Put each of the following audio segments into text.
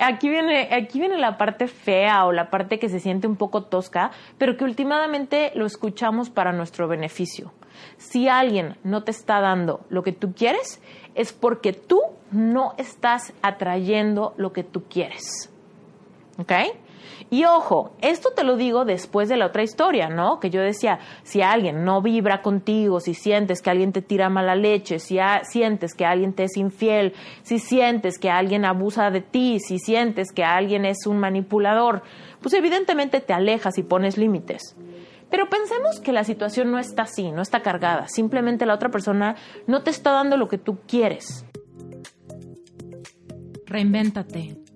aquí viene, aquí viene la parte fea o la parte que se siente un poco tosca, pero que últimamente lo escuchamos para nuestro beneficio. Si alguien no te está dando lo que tú quieres, es porque tú no estás atrayendo lo que tú quieres. ¿Ok? Y ojo, esto te lo digo después de la otra historia, ¿no? Que yo decía, si alguien no vibra contigo, si sientes que alguien te tira mala leche, si sientes que alguien te es infiel, si sientes que alguien abusa de ti, si sientes que alguien es un manipulador, pues evidentemente te alejas y pones límites. Pero pensemos que la situación no está así, no está cargada. Simplemente la otra persona no te está dando lo que tú quieres. Reinvéntate.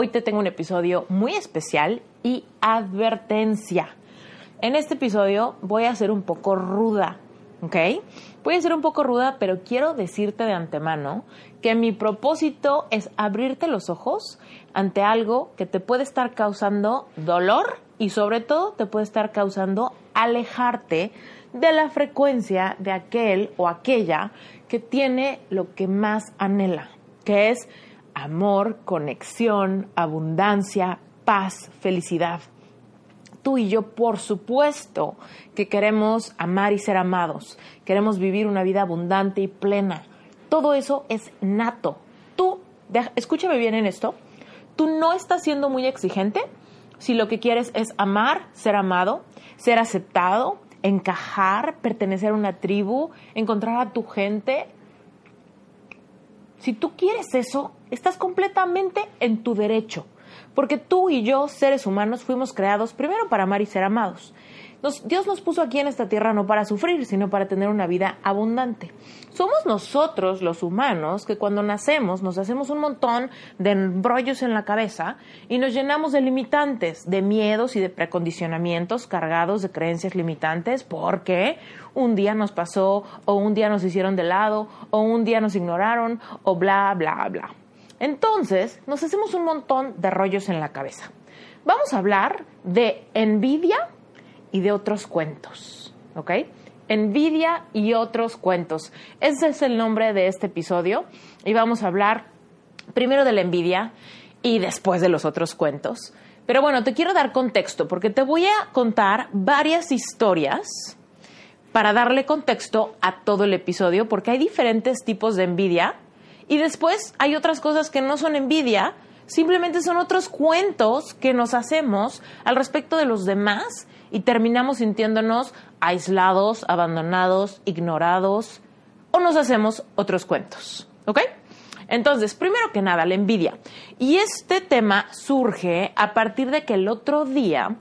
Hoy te tengo un episodio muy especial y advertencia. En este episodio voy a ser un poco ruda, ¿ok? Voy a ser un poco ruda, pero quiero decirte de antemano que mi propósito es abrirte los ojos ante algo que te puede estar causando dolor y sobre todo te puede estar causando alejarte de la frecuencia de aquel o aquella que tiene lo que más anhela, que es amor, conexión, abundancia, paz, felicidad. Tú y yo, por supuesto, que queremos amar y ser amados, queremos vivir una vida abundante y plena. Todo eso es nato. Tú, escúchame bien en esto, tú no estás siendo muy exigente si lo que quieres es amar, ser amado, ser aceptado, encajar, pertenecer a una tribu, encontrar a tu gente, si tú quieres eso, estás completamente en tu derecho, porque tú y yo, seres humanos, fuimos creados primero para amar y ser amados. Dios nos puso aquí en esta tierra no para sufrir, sino para tener una vida abundante. Somos nosotros, los humanos, que cuando nacemos nos hacemos un montón de embrollos en la cabeza y nos llenamos de limitantes, de miedos y de precondicionamientos cargados de creencias limitantes porque un día nos pasó o un día nos hicieron de lado o un día nos ignoraron o bla, bla, bla. Entonces nos hacemos un montón de rollos en la cabeza. Vamos a hablar de envidia y de otros cuentos, ¿ok? Envidia y otros cuentos. Ese es el nombre de este episodio y vamos a hablar primero de la envidia y después de los otros cuentos. Pero bueno, te quiero dar contexto porque te voy a contar varias historias para darle contexto a todo el episodio porque hay diferentes tipos de envidia y después hay otras cosas que no son envidia, simplemente son otros cuentos que nos hacemos al respecto de los demás y terminamos sintiéndonos aislados, abandonados, ignorados o nos hacemos otros cuentos. ¿Ok? Entonces, primero que nada, la envidia. Y este tema surge a partir de que el otro día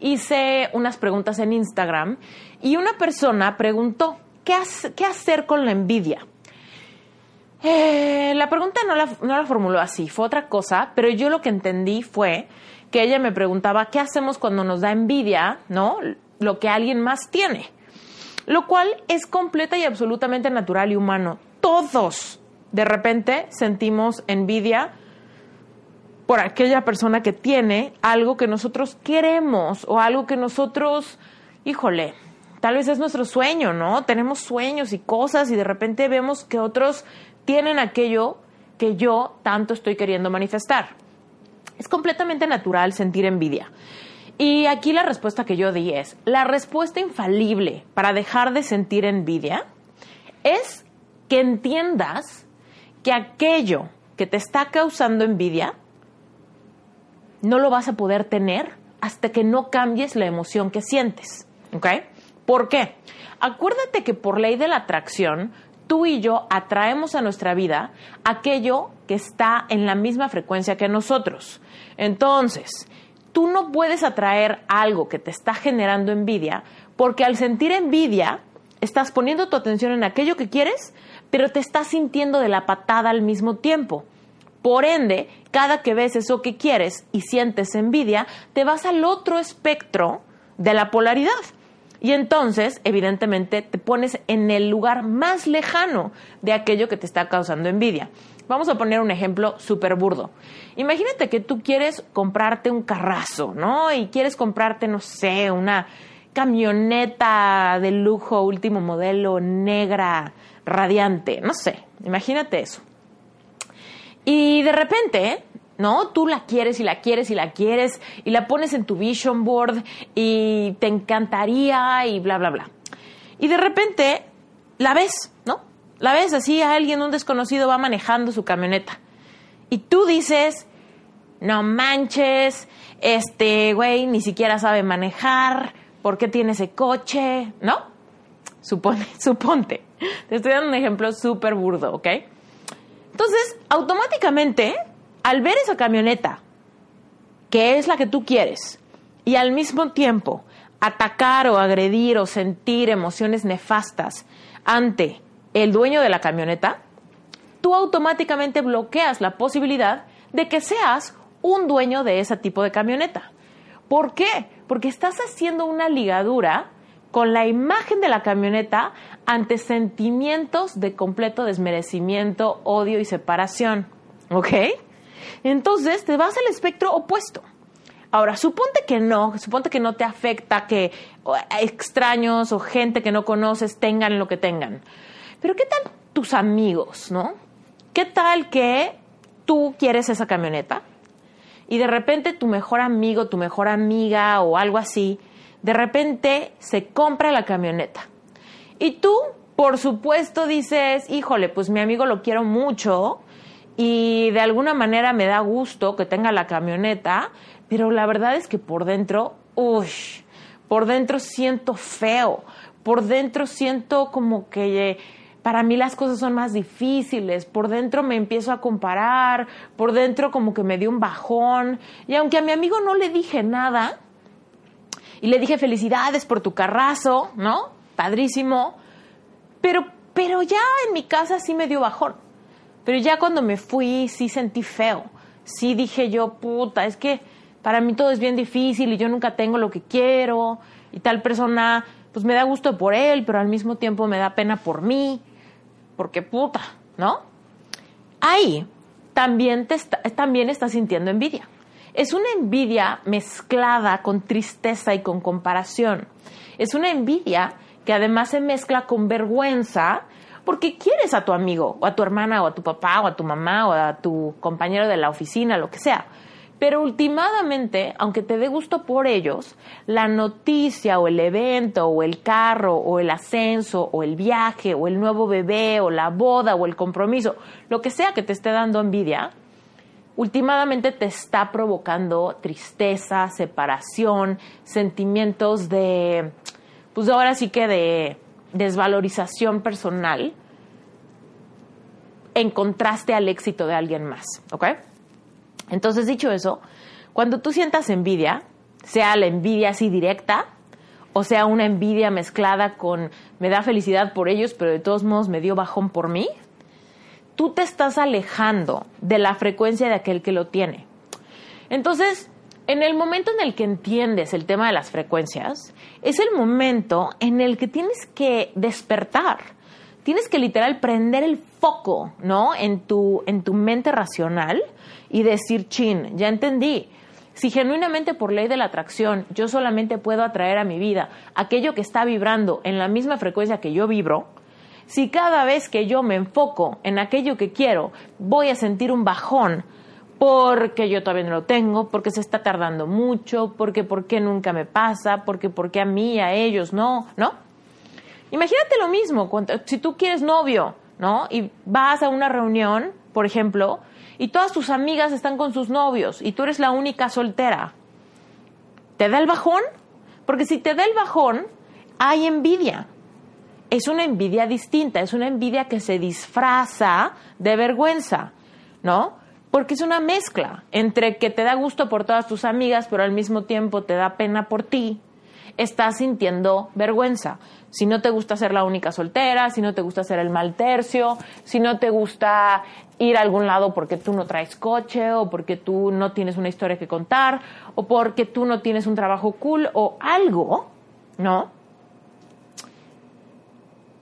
hice unas preguntas en Instagram y una persona preguntó, ¿qué, hacer con la envidia? Eh, la pregunta no la, no la formuló así, fue otra cosa, pero yo lo que entendí fue que ella me preguntaba, ¿qué hacemos cuando nos da envidia, no? Lo que alguien más tiene. Lo cual es completa y absolutamente natural y humano. Todos de repente sentimos envidia por aquella persona que tiene algo que nosotros queremos o algo que nosotros, híjole, tal vez es nuestro sueño, ¿no? Tenemos sueños y cosas y de repente vemos que otros tienen aquello que yo tanto estoy queriendo manifestar. Es completamente natural sentir envidia. Y aquí la respuesta que yo di es, la respuesta infalible para dejar de sentir envidia es que entiendas que aquello que te está causando envidia no lo vas a poder tener hasta que no cambies la emoción que sientes. ¿Ok? ¿Por qué? Acuérdate que por ley de la atracción, tú y yo atraemos a nuestra vida aquello que está en la misma frecuencia que nosotros. Entonces, tú no puedes atraer algo que te está generando envidia porque al sentir envidia estás poniendo tu atención en aquello que quieres, pero te estás sintiendo de la patada al mismo tiempo. Por ende, cada que ves eso que quieres y sientes envidia, te vas al otro espectro de la polaridad. Y entonces, evidentemente, te pones en el lugar más lejano de aquello que te está causando envidia. Vamos a poner un ejemplo súper burdo. Imagínate que tú quieres comprarte un carrazo, ¿no? Y quieres comprarte, no sé, una camioneta de lujo, último modelo, negra, radiante, no sé, imagínate eso. Y de repente, ¿no? Tú la quieres y la quieres y la quieres y la pones en tu vision board y te encantaría y bla, bla, bla. Y de repente la ves. La ves así, a alguien, un desconocido va manejando su camioneta. Y tú dices, no manches, este güey ni siquiera sabe manejar, ¿por qué tiene ese coche? ¿No? Supone, suponte. Te estoy dando un ejemplo súper burdo, ¿ok? Entonces, automáticamente, al ver esa camioneta, que es la que tú quieres, y al mismo tiempo atacar o agredir o sentir emociones nefastas ante el dueño de la camioneta, tú automáticamente bloqueas la posibilidad de que seas un dueño de ese tipo de camioneta. ¿Por qué? Porque estás haciendo una ligadura con la imagen de la camioneta ante sentimientos de completo desmerecimiento, odio y separación. ¿Ok? Entonces te vas al espectro opuesto. Ahora, suponte que no, suponte que no te afecta que extraños o gente que no conoces tengan lo que tengan. Pero ¿qué tal tus amigos, no? ¿Qué tal que tú quieres esa camioneta y de repente tu mejor amigo, tu mejor amiga o algo así de repente se compra la camioneta. Y tú, por supuesto, dices, híjole, pues mi amigo lo quiero mucho y de alguna manera me da gusto que tenga la camioneta, pero la verdad es que por dentro, uy, por dentro siento feo, por dentro siento como que para mí las cosas son más difíciles, por dentro me empiezo a comparar, por dentro como que me dio un bajón, y aunque a mi amigo no le dije nada, y le dije felicidades por tu carrazo, ¿no? Padrísimo. Pero, pero ya en mi casa sí me dio bajón. Pero ya cuando me fui sí sentí feo. Sí dije yo, puta, es que para mí todo es bien difícil y yo nunca tengo lo que quiero y tal persona, pues me da gusto por él, pero al mismo tiempo me da pena por mí, porque puta, ¿no? Ahí también, te también estás sintiendo envidia. Es una envidia mezclada con tristeza y con comparación. Es una envidia que además se mezcla con vergüenza porque quieres a tu amigo o a tu hermana o a tu papá o a tu mamá o a tu compañero de la oficina, lo que sea. Pero últimamente, aunque te dé gusto por ellos, la noticia o el evento o el carro o el ascenso o el viaje o el nuevo bebé o la boda o el compromiso, lo que sea que te esté dando envidia, últimamente te está provocando tristeza, separación, sentimientos de, pues ahora sí que de desvalorización personal en contraste al éxito de alguien más, ¿ok? Entonces, dicho eso, cuando tú sientas envidia, sea la envidia así directa, o sea una envidia mezclada con me da felicidad por ellos, pero de todos modos me dio bajón por mí, tú te estás alejando de la frecuencia de aquel que lo tiene. Entonces, en el momento en el que entiendes el tema de las frecuencias, es el momento en el que tienes que despertar. Tienes que literal prender el foco, ¿no? En tu, en tu mente racional y decir, chin, ya entendí. Si genuinamente por ley de la atracción yo solamente puedo atraer a mi vida aquello que está vibrando en la misma frecuencia que yo vibro, si cada vez que yo me enfoco en aquello que quiero, voy a sentir un bajón porque yo todavía no lo tengo, porque se está tardando mucho, porque por qué nunca me pasa, porque por qué a mí, a ellos no, ¿no? Imagínate lo mismo, si tú quieres novio, ¿no? Y vas a una reunión, por ejemplo, y todas tus amigas están con sus novios y tú eres la única soltera. ¿Te da el bajón? Porque si te da el bajón, hay envidia. es una envidia distinta, es una envidia que se disfraza de vergüenza, ¿no? Porque es una mezcla entre que te da gusto por todas tus amigas, pero al mismo tiempo te da pena por ti, estás sintiendo vergüenza. Si no te gusta ser la única soltera, si no te gusta ser el mal tercio, si no te gusta ir a algún lado porque tú no traes coche o porque tú no tienes una historia que contar o porque tú no tienes un trabajo cool o algo, ¿no?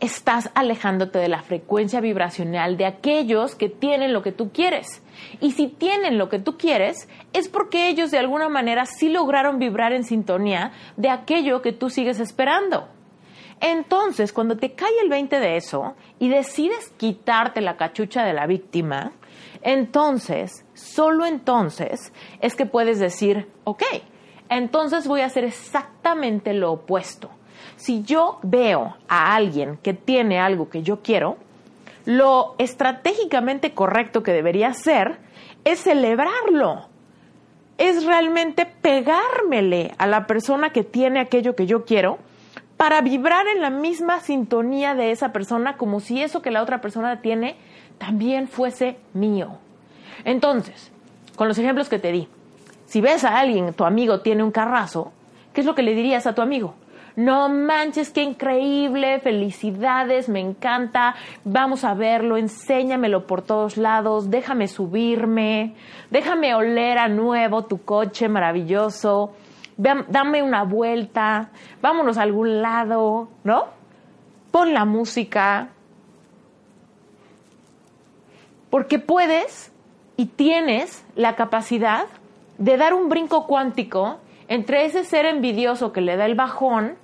Estás alejándote de la frecuencia vibracional de aquellos que tienen lo que tú quieres. Y si tienen lo que tú quieres, es porque ellos de alguna manera sí lograron vibrar en sintonía de aquello que tú sigues esperando. Entonces, cuando te cae el 20 de eso y decides quitarte la cachucha de la víctima, entonces, solo entonces, es que puedes decir, ok, entonces voy a hacer exactamente lo opuesto. Si yo veo a alguien que tiene algo que yo quiero, lo estratégicamente correcto que debería hacer es celebrarlo. Es realmente pegármele a la persona que tiene aquello que yo quiero para vibrar en la misma sintonía de esa persona como si eso que la otra persona tiene también fuese mío. Entonces, con los ejemplos que te di, si ves a alguien, tu amigo tiene un carrazo, ¿qué es lo que le dirías a tu amigo? No manches, qué increíble, felicidades, me encanta, vamos a verlo, enséñamelo por todos lados, déjame subirme, déjame oler a nuevo tu coche maravilloso, dame una vuelta, vámonos a algún lado, ¿no? Pon la música. Porque puedes y tienes la capacidad de dar un brinco cuántico entre ese ser envidioso que le da el bajón,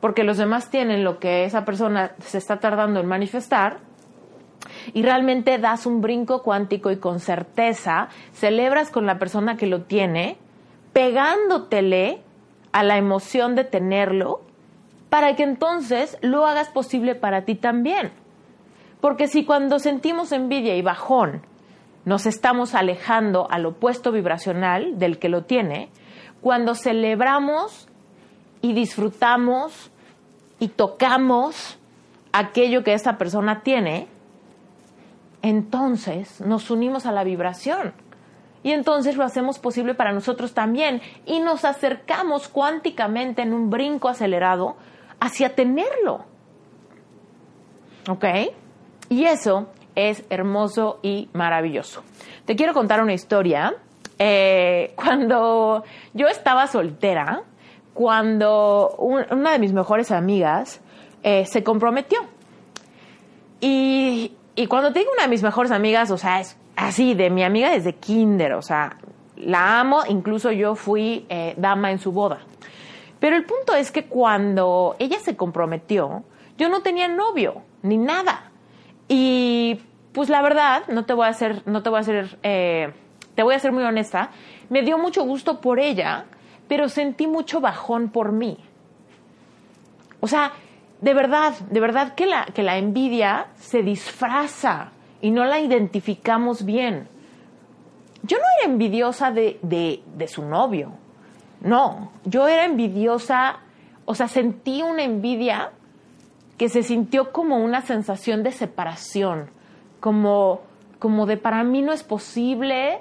porque los demás tienen lo que esa persona se está tardando en manifestar, y realmente das un brinco cuántico y con certeza celebras con la persona que lo tiene pegándotele a la emoción de tenerlo para que entonces lo hagas posible para ti también. Porque si cuando sentimos envidia y bajón nos estamos alejando al opuesto vibracional del que lo tiene, cuando celebramos y disfrutamos y tocamos aquello que esa persona tiene, entonces nos unimos a la vibración y entonces lo hacemos posible para nosotros también y nos acercamos cuánticamente en un brinco acelerado hacia tenerlo. ¿Ok? Y eso es hermoso y maravilloso. Te quiero contar una historia. Eh, cuando yo estaba soltera, cuando una de mis mejores amigas eh, se comprometió. Y, y cuando te digo una de mis mejores amigas, o sea, es así, de mi amiga desde kinder, o sea, la amo, incluso yo fui eh, dama en su boda. Pero el punto es que cuando ella se comprometió, yo no tenía novio, ni nada. Y pues la verdad, no te voy a hacer, no te voy a hacer, eh, te voy a ser muy honesta, me dio mucho gusto por ella, pero sentí mucho bajón por mí. O sea, de verdad, de verdad que la, que la envidia se disfraza y no la identificamos bien. Yo no era envidiosa de, de, su novio, no, yo era envidiosa, o sea, sentí una envidia que se sintió como una sensación de separación, como, como de para mí no es posible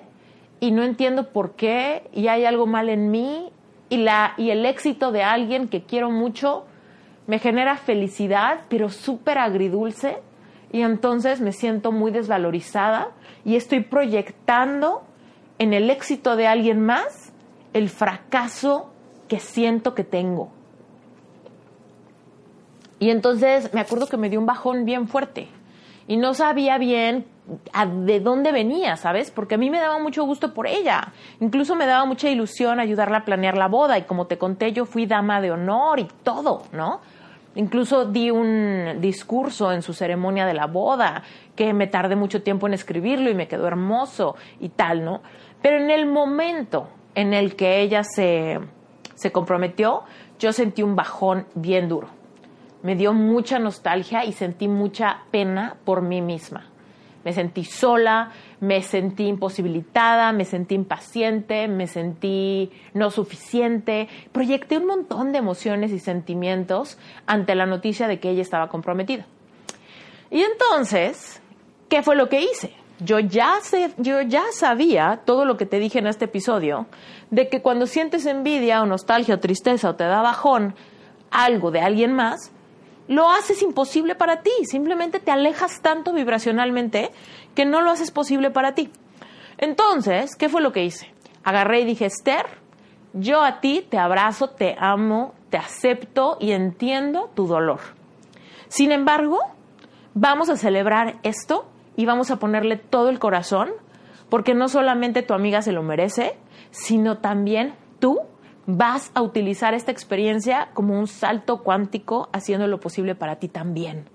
y no entiendo por qué y hay algo mal en mí y, la, y el éxito de alguien que quiero mucho me genera felicidad, pero súper agridulce y entonces me siento muy desvalorizada y estoy proyectando en el éxito de alguien más el fracaso que siento que tengo. Y entonces me acuerdo que me dio un bajón bien fuerte y no sabía bien de dónde venía, ¿sabes? Porque a mí me daba mucho gusto por ella. Incluso me daba mucha ilusión ayudarla a planear la boda y como te conté yo fui dama de honor y todo, ¿no? Incluso di un discurso en su ceremonia de la boda, que me tardé mucho tiempo en escribirlo y me quedó hermoso y tal, ¿no? Pero en el momento en el que ella se, se comprometió, yo sentí un bajón bien duro. Me dio mucha nostalgia y sentí mucha pena por mí misma. Me sentí sola, me sentí imposibilitada, me sentí impaciente, me sentí no suficiente. Proyecté un montón de emociones y sentimientos ante la noticia de que ella estaba comprometida. Y entonces, ¿qué fue lo que hice? Yo ya, sé, yo ya sabía todo lo que te dije en este episodio, de que cuando sientes envidia o nostalgia o tristeza o te da bajón algo de alguien más, lo haces imposible para ti, simplemente te alejas tanto vibracionalmente que no lo haces posible para ti. Entonces, ¿qué fue lo que hice? Agarré y dije, Esther, yo a ti te abrazo, te amo, te acepto y entiendo tu dolor. Sin embargo, vamos a celebrar esto y vamos a ponerle todo el corazón, porque no solamente tu amiga se lo merece, sino también tú vas a utilizar esta experiencia como un salto cuántico haciendo lo posible para ti también.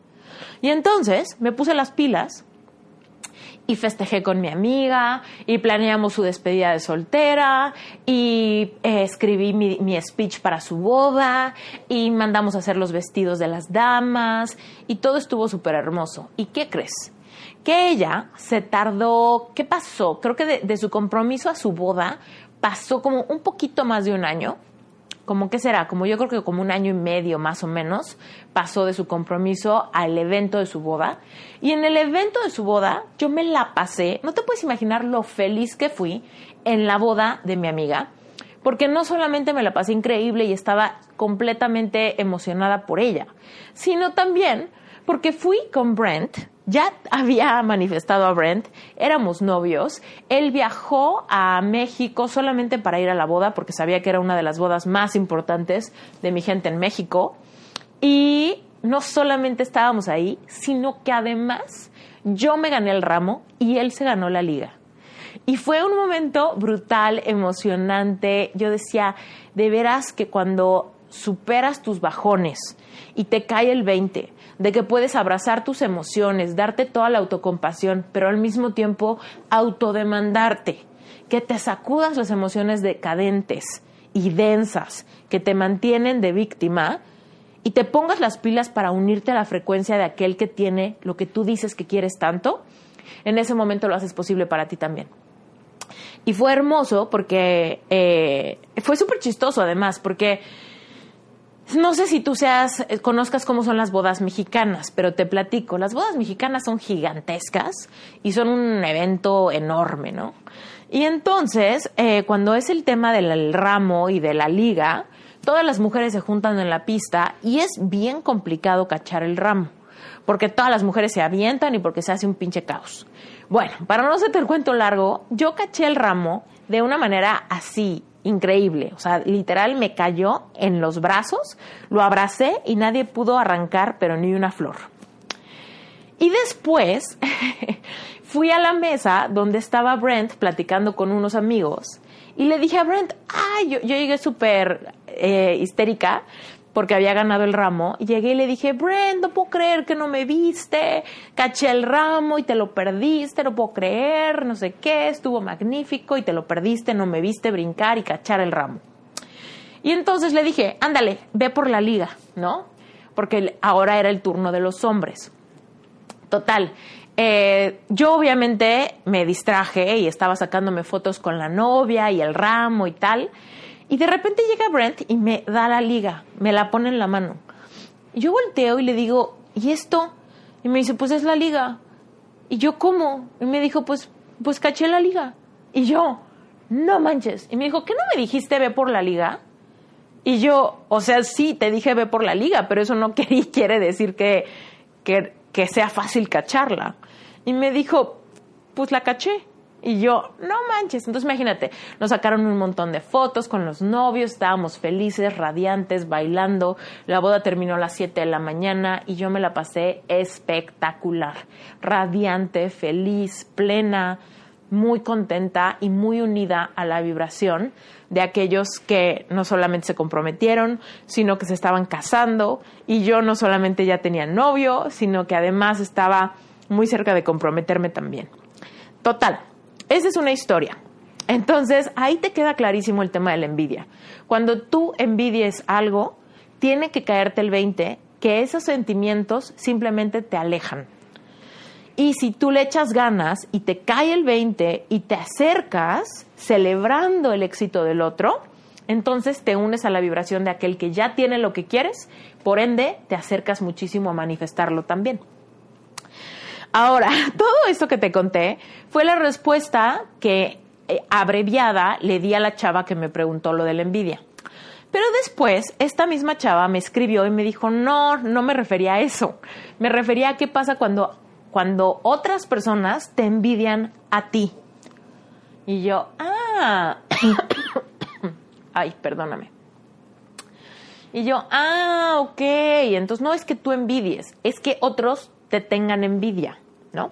Y entonces me puse las pilas y festejé con mi amiga y planeamos su despedida de soltera y eh, escribí mi, speech para su boda y mandamos a hacer los vestidos de las damas y todo estuvo súper hermoso. ¿Y qué crees? Que ella se tardó, ¿qué pasó? Creo que de su compromiso a su boda pasó como un poquito más de un año, como que será, como yo creo que como un año y medio más o menos, pasó de su compromiso al evento de su boda. Y en el evento de su boda yo me la pasé, no te puedes imaginar lo feliz que fui en la boda de mi amiga, porque no solamente me la pasé increíble y estaba completamente emocionada por ella, sino también porque fui con Brent, ya había manifestado a Brent, éramos novios, él viajó a México solamente para ir a la boda porque sabía que era una de las bodas más importantes de mi gente en México y no solamente estábamos ahí, sino que además yo me gané el ramo y él se ganó la liga. Y fue un momento brutal, emocionante. Yo decía, de veras que cuando superas tus bajones y te cae el 20, de que puedes abrazar tus emociones, darte toda la autocompasión, pero al mismo tiempo autodemandarte, que te sacudas las emociones decadentes y densas que te mantienen de víctima y te pongas las pilas para unirte a la frecuencia de aquel que tiene lo que tú dices que quieres tanto, en ese momento lo haces posible para ti también. Y fue hermoso porque eh, fue súper chistoso además, porque no sé si tú seas, eh, conozcas cómo son las bodas mexicanas, pero te platico. Las bodas mexicanas son gigantescas y son un evento enorme, ¿no? Y entonces, eh, cuando es el tema del ramo y de la liga, todas las mujeres se juntan en la pista y es bien complicado cachar el ramo, porque todas las mujeres se avientan y porque se hace un pinche caos. Bueno, para no hacerte el cuento largo, yo caché el ramo de una manera así, increíble. O sea, literal me cayó en los brazos, lo abracé y nadie pudo arrancar, pero ni una flor. Y después fui a la mesa donde estaba Brent platicando con unos amigos y le dije a Brent, ay, yo, llegué súper eh, histérica porque había ganado el ramo, llegué y le dije, Brent, no puedo creer que no me viste, caché el ramo y te lo perdiste, no puedo creer, no sé qué, estuvo magnífico y te lo perdiste, no me viste brincar y cachar el ramo. Y entonces le dije, ándale, ve por la liga, ¿no? Porque ahora era el turno de los hombres. Total, eh, yo obviamente me distraje y estaba sacándome fotos con la novia y el ramo y tal. Y de repente llega Brent y me da la liga, me la pone en la mano. Yo volteo y le digo, ¿y esto? Y me dice, pues es la liga. Y yo, ¿cómo? Y me dijo, pues, pues caché la liga. Y yo, no manches. Y me dijo, ¿qué no me dijiste ve por la liga? Y yo, o sea, sí, te dije ve por la liga, pero eso no quiere decir que, que, que sea fácil cacharla. Y me dijo, pues la caché. Y yo, no manches. Entonces imagínate, nos sacaron un montón de fotos con los novios, estábamos felices, radiantes, bailando. La boda terminó a las 7 de la mañana y yo me la pasé espectacular. Radiante, feliz, plena, muy contenta y muy unida a la vibración de aquellos que no solamente se comprometieron, sino que se estaban casando y yo no solamente ya tenía novio, sino que además estaba muy cerca de comprometerme también. Total, esa es una historia. Entonces, ahí te queda clarísimo el tema de la envidia. Cuando tú envidies algo, tiene que caerte el 20 que esos sentimientos simplemente te alejan. Y si tú le echas ganas y te cae el 20 y te acercas celebrando el éxito del otro, entonces te unes a la vibración de aquel que ya tiene lo que quieres, por ende te acercas muchísimo a manifestarlo también. Ahora, todo esto que te conté fue la respuesta que eh, abreviada le di a la chava que me preguntó lo de la envidia. Pero después, esta misma chava me escribió y me dijo, no, no me refería a eso. Me refería a qué pasa cuando, cuando otras personas te envidian a ti. Y yo, ah, ay, perdóname. Y yo, ah, ok, entonces no es que tú envidies, es que otros te tengan envidia, ¿no?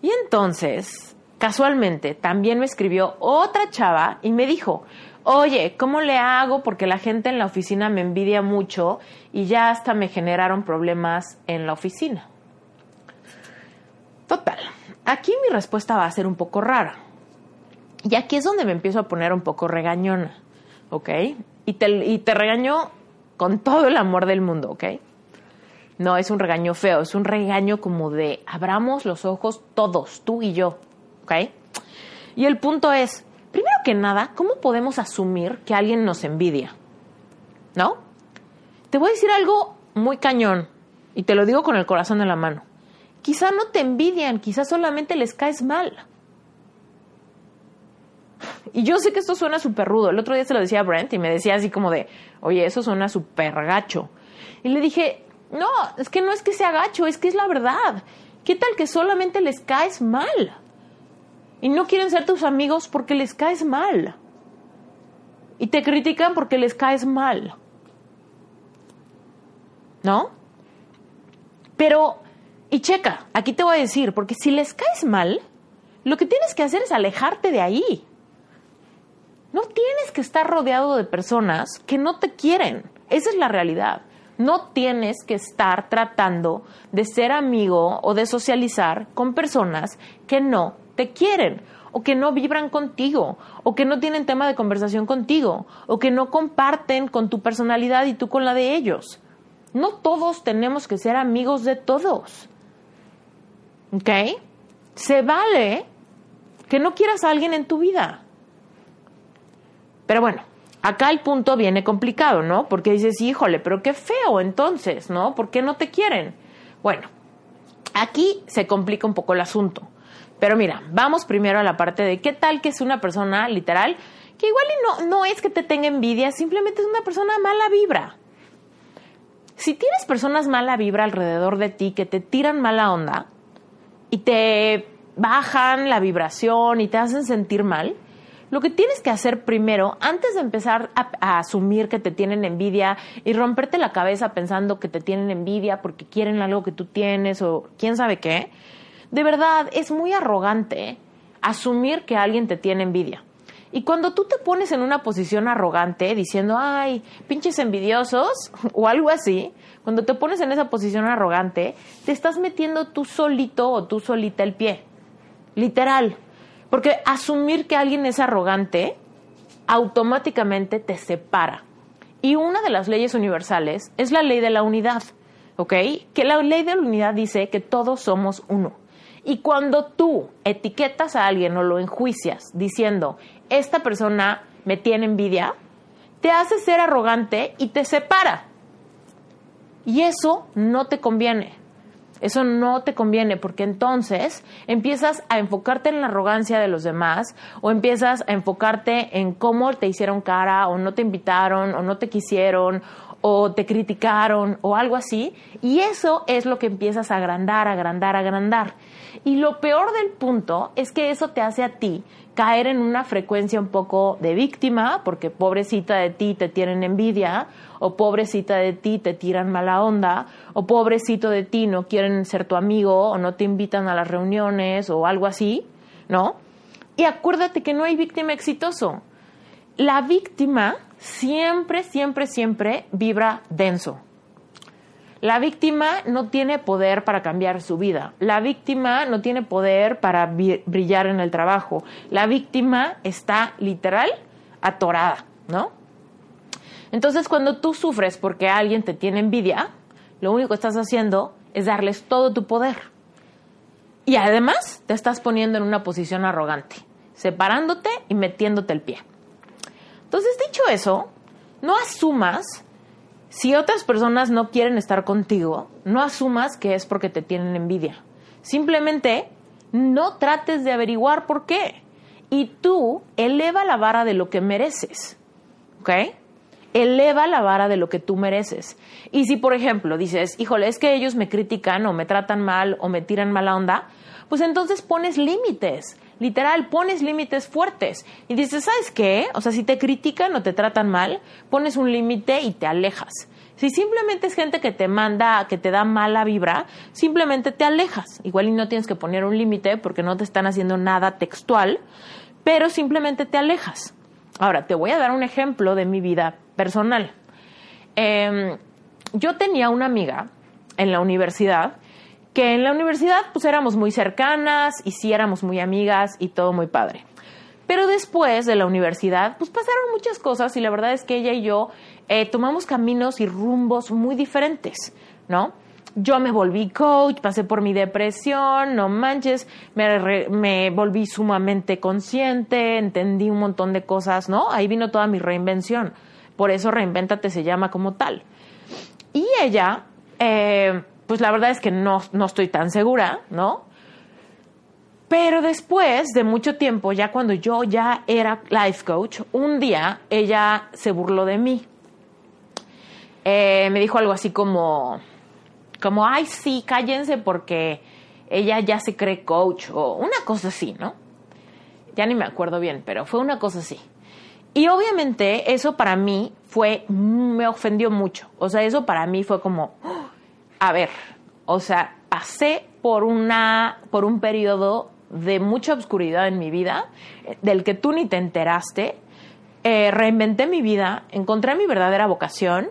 Y entonces, casualmente, también me escribió otra chava y me dijo, oye, ¿cómo le hago? Porque la gente en la oficina me envidia mucho y ya hasta me generaron problemas en la oficina. Total, aquí mi respuesta va a ser un poco rara. Y aquí es donde me empiezo a poner un poco regañona, ¿ok? Y te, y te regaño con todo el amor del mundo, ¿ok? No es un regaño feo, es un regaño como de abramos los ojos todos, tú y yo, ¿ok? Y el punto es, primero que nada, ¿cómo podemos asumir que alguien nos envidia? ¿No? Te voy a decir algo muy cañón y te lo digo con el corazón en la mano. Quizá no te envidian, quizá solamente les caes mal. Y yo sé que esto suena súper rudo. El otro día se lo decía a Brent y me decía así como de, oye, eso suena súper gacho. Y le dije, no, es que no es que sea gacho, es que es la verdad. ¿Qué tal que solamente les caes mal? Y no quieren ser tus amigos porque les caes mal. Y te critican porque les caes mal. ¿No? Pero, y checa, aquí te voy a decir, porque si les caes mal, lo que tienes que hacer es alejarte de ahí. No tienes que estar rodeado de personas que no te quieren. Esa es la realidad. No tienes que estar tratando de ser amigo o de socializar con personas que no te quieren o que no vibran contigo o que no tienen tema de conversación contigo o que no comparten con tu personalidad y tú con la de ellos. No todos tenemos que ser amigos de todos. ¿Ok? Se vale que no quieras a alguien en tu vida. Pero bueno, acá el punto viene complicado, ¿no? Porque dices, híjole, pero qué feo entonces, ¿no? ¿Por qué no te quieren? Bueno, aquí se complica un poco el asunto. Pero mira, vamos primero a la parte de qué tal que es una persona literal que igual y no, no es que te tenga envidia, simplemente es una persona mala vibra. Si tienes personas mala vibra alrededor de ti que te tiran mala onda y te bajan la vibración y te hacen sentir mal, lo que tienes que hacer primero, antes de empezar a, asumir que te tienen envidia y romperte la cabeza pensando que te tienen envidia porque quieren algo que tú tienes o quién sabe qué, de verdad es muy arrogante asumir que alguien te tiene envidia. Y cuando tú te pones en una posición arrogante diciendo, ay, pinches envidiosos o algo así, cuando te pones en esa posición arrogante, te estás metiendo tú solito o tú solita el pie. Literal. Porque asumir que alguien es arrogante automáticamente te separa. Y una de las leyes universales es la ley de la unidad, ¿ok? Que la ley de la unidad dice que todos somos uno. Y cuando tú etiquetas a alguien o lo enjuicias diciendo, esta persona me tiene envidia, te hace ser arrogante y te separa. Y eso no te conviene. Eso no te conviene porque entonces empiezas a enfocarte en la arrogancia de los demás o empiezas a enfocarte en cómo te hicieron cara o no te invitaron o no te quisieron o te criticaron o algo así. Y eso es lo que empiezas a agrandar, agrandar, agrandar. Y lo peor del punto es que eso te hace a ti caer en una frecuencia un poco de víctima, porque pobrecita de ti te tienen envidia, o pobrecita de ti te tiran mala onda, o pobrecito de ti no quieren ser tu amigo, o no te invitan a las reuniones, o algo así, ¿no? Y acuérdate que no hay víctima exitoso. La víctima siempre, siempre, siempre vibra denso. La víctima no tiene poder para cambiar su vida. La víctima no tiene poder para brillar en el trabajo. La víctima está literal atorada, ¿no? Entonces, cuando tú sufres porque alguien te tiene envidia, lo único que estás haciendo es darles todo tu poder. Y además te estás poniendo en una posición arrogante, separándote y metiéndote el pie. Entonces, dicho eso, no asumas, si otras personas no quieren estar contigo, no asumas que es porque te tienen envidia. Simplemente no trates de averiguar por qué. Y tú eleva la vara de lo que mereces. ¿Ok? Eleva la vara de lo que tú mereces. Y si, por ejemplo, dices, híjole, es que ellos me critican o me tratan mal o me tiran mala onda, pues entonces pones límites. Literal, pones límites fuertes. Y dices, ¿sabes qué? O sea, si te critican o te tratan mal, pones un límite y te alejas. Si simplemente es gente que te manda, que te da mala vibra, simplemente te alejas. Igual y no tienes que poner un límite porque no te están haciendo nada textual, pero simplemente te alejas. Ahora, te voy a dar un ejemplo de mi vida personal. Em, yo tenía una amiga en la universidad que en la universidad pues éramos muy cercanas y sí éramos muy amigas y todo muy padre. Pero después de la universidad pues pasaron muchas cosas y la verdad es que ella y yo eh, tomamos caminos y rumbos muy diferentes, ¿no? Yo me volví coach, pasé por mi depresión, no manches, me, me volví sumamente consciente, entendí un montón de cosas, ¿no? Ahí vino toda mi reinvención. Por eso Reinvéntate se llama como tal. Y ella, eh, pues la verdad es que no, no estoy tan segura, ¿no? Pero después de mucho tiempo, ya cuando yo ya era life coach, un día ella se burló de mí. Eh, me dijo algo así como, como, ay, sí, cállense porque ella ya se cree coach o una cosa así, ¿no? Ya ni me acuerdo bien, pero fue una cosa así. Y obviamente eso para mí fue, me ofendió mucho. O sea, eso para mí fue como, a ver, o sea, pasé por una, por un periodo de mucha oscuridad en mi vida, eh, del que tú ni te enteraste, eh, reinventé mi vida, encontré mi verdadera vocación,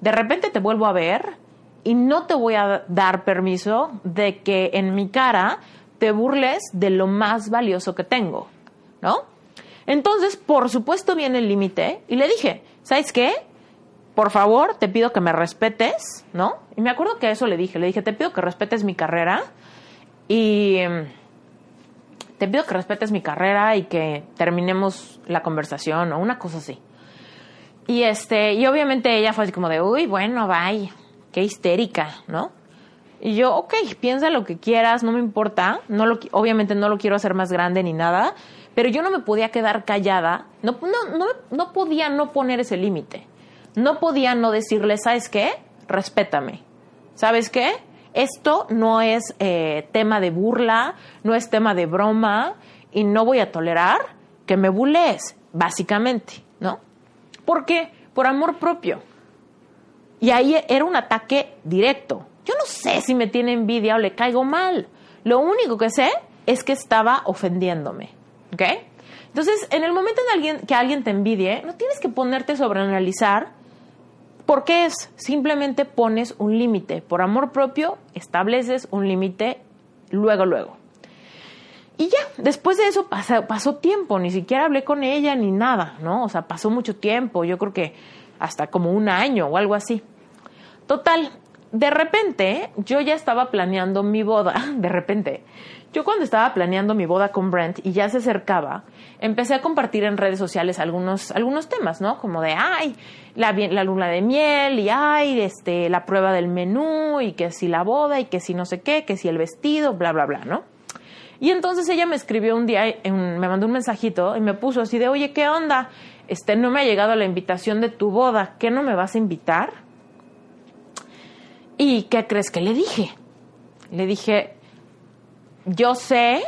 de repente te vuelvo a ver y no te voy a dar permiso de que en mi cara te burles de lo más valioso que tengo, ¿no? Entonces, por supuesto, viene el límite y le dije, ¿sabes qué? Por favor, te pido que me respetes, ¿no? Y me acuerdo que eso le dije, le dije, te pido que respetes mi carrera y em, te pido que respetes mi carrera y que terminemos la conversación o una cosa así. Y este, y obviamente ella fue así como de, uy, bueno, bye, qué histérica, ¿no? Y yo, ok, piensa lo que quieras, no me importa, no lo, obviamente no lo quiero hacer más grande ni nada, pero yo no me podía quedar callada, no, no, no, no podía no poner ese límite no podía no decirle, ¿sabes qué? Respétame. ¿Sabes qué? Esto no es eh, tema de burla, no es tema de broma y no voy a tolerar que me bulees, básicamente, ¿no? ¿Por qué? Por amor propio. Y ahí era un ataque directo. Yo no sé si me tiene envidia o le caigo mal. Lo único que sé es que estaba ofendiéndome. ¿Ok? Entonces, en el momento en alguien, que alguien te envidie, no tienes que ponerte sobre analizar ¿Por qué es? Simplemente pones un límite. Por amor propio, estableces un límite luego, luego. Y ya, después de eso pasó, pasó, tiempo, ni siquiera hablé con ella ni nada, ¿no? O sea, pasó mucho tiempo, yo creo que hasta como un año o algo así. Total, de repente yo ya estaba planeando mi boda, de repente, yo cuando estaba planeando mi boda con Brent y ya se acercaba, empecé a compartir en redes sociales algunos, algunos temas, ¿no? Como de, ay, la, la luna de miel y ay, este, la prueba del menú y que si la boda y que si no sé qué, que si el vestido, bla, bla, bla, ¿no? Y entonces ella me escribió un día, me mandó un mensajito y me puso así de, oye, ¿qué onda? Este, no me ha llegado la invitación de tu boda, ¿qué no me vas a invitar? ¿Y qué crees que le dije? Le dije, yo sé,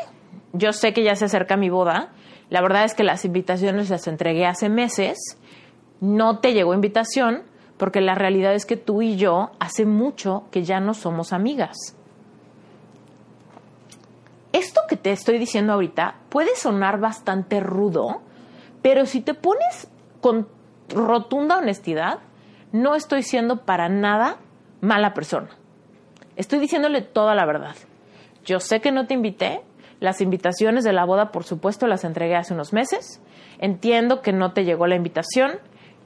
yo sé que ya se acerca mi boda. La verdad es que las invitaciones las entregué hace meses. No te llegó invitación porque la realidad es que tú y yo hace mucho que ya no somos amigas. Esto que te estoy diciendo ahorita puede sonar bastante rudo, pero si te pones con rotunda honestidad, no estoy siendo para nada mala persona. Estoy diciéndole toda la verdad. Yo sé que no te invité. Las invitaciones de la boda, por supuesto, las entregué hace unos meses. Entiendo que no te llegó la invitación.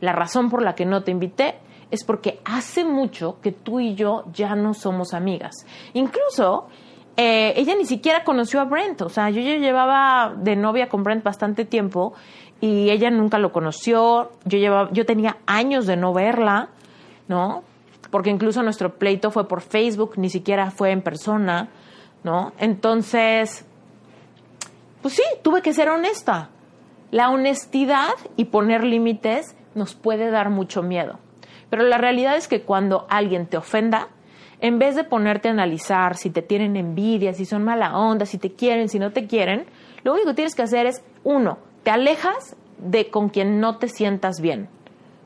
La razón por la que no te invité es porque hace mucho que tú y yo ya no somos amigas. Incluso eh, ella ni siquiera conoció a Brent. O sea, yo ya llevaba de novia con Brent bastante tiempo y ella nunca lo conoció. Yo, llevaba, yo tenía años de no verla, ¿no? Porque incluso nuestro pleito fue por Facebook, ni siquiera fue en persona, ¿no? Entonces, pues sí, tuve que ser honesta. La honestidad y poner límites nos puede dar mucho miedo. Pero la realidad es que cuando alguien te ofenda, en vez de ponerte a analizar si te tienen envidia, si son mala onda, si te quieren, si no te quieren, lo único que tienes que hacer es, uno, te alejas de con quien no te sientas bien.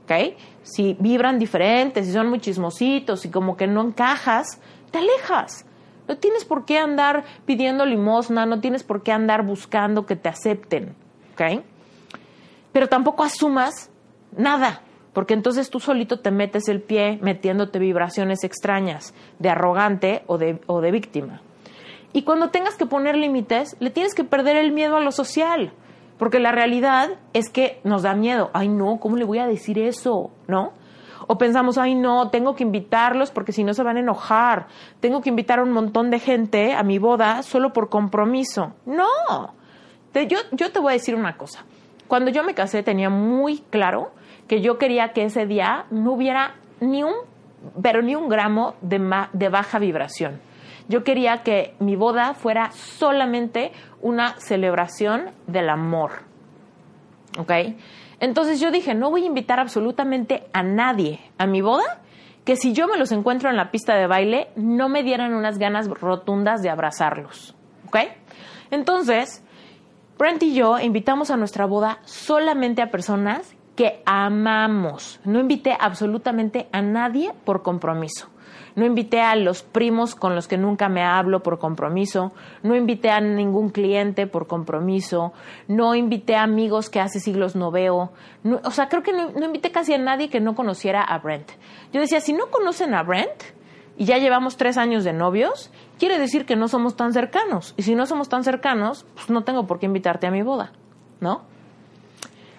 ¿Ok? Si vibran diferentes, si son muy chismositos, y como que no encajas, te alejas. No tienes por qué andar pidiendo limosna, no tienes por qué andar buscando que te acepten. ¿Ok? Pero tampoco asumas nada, porque entonces tú solito te metes el pie metiéndote vibraciones extrañas de arrogante o de, o de víctima. Y cuando tengas que poner límites, le tienes que perder el miedo a lo social, porque la realidad es que nos da miedo. Ay, no, ¿cómo le voy a decir eso? ¿No? O pensamos, ay, no, tengo que invitarlos porque si no se van a enojar. Tengo que invitar a un montón de gente a mi boda solo por compromiso. No. yo, yo te voy a decir una cosa. Cuando yo me casé tenía muy claro que yo quería que ese día no hubiera ni un, pero ni un gramo de, de baja vibración. Yo quería que mi boda fuera solamente una celebración del amor. ¿Ok? Entonces yo dije, no voy a invitar absolutamente a nadie a mi boda que si yo me los encuentro en la pista de baile, no me dieran unas ganas rotundas de abrazarlos. ¿Ok? Entonces, Brent y yo invitamos a nuestra boda solamente a personas que amamos. No invité absolutamente a nadie por compromiso. No invité a los primos con los que nunca me hablo por compromiso. No invité a ningún cliente por compromiso. No invité a amigos que hace siglos no veo. o sea, creo que no, no invité casi a nadie que no conociera a Brent. Yo decía, si no conocen a Brent y ya llevamos tres años de novios, quiere decir que no somos tan cercanos. Y si no somos tan cercanos, pues no tengo por qué invitarte a mi boda, ¿no?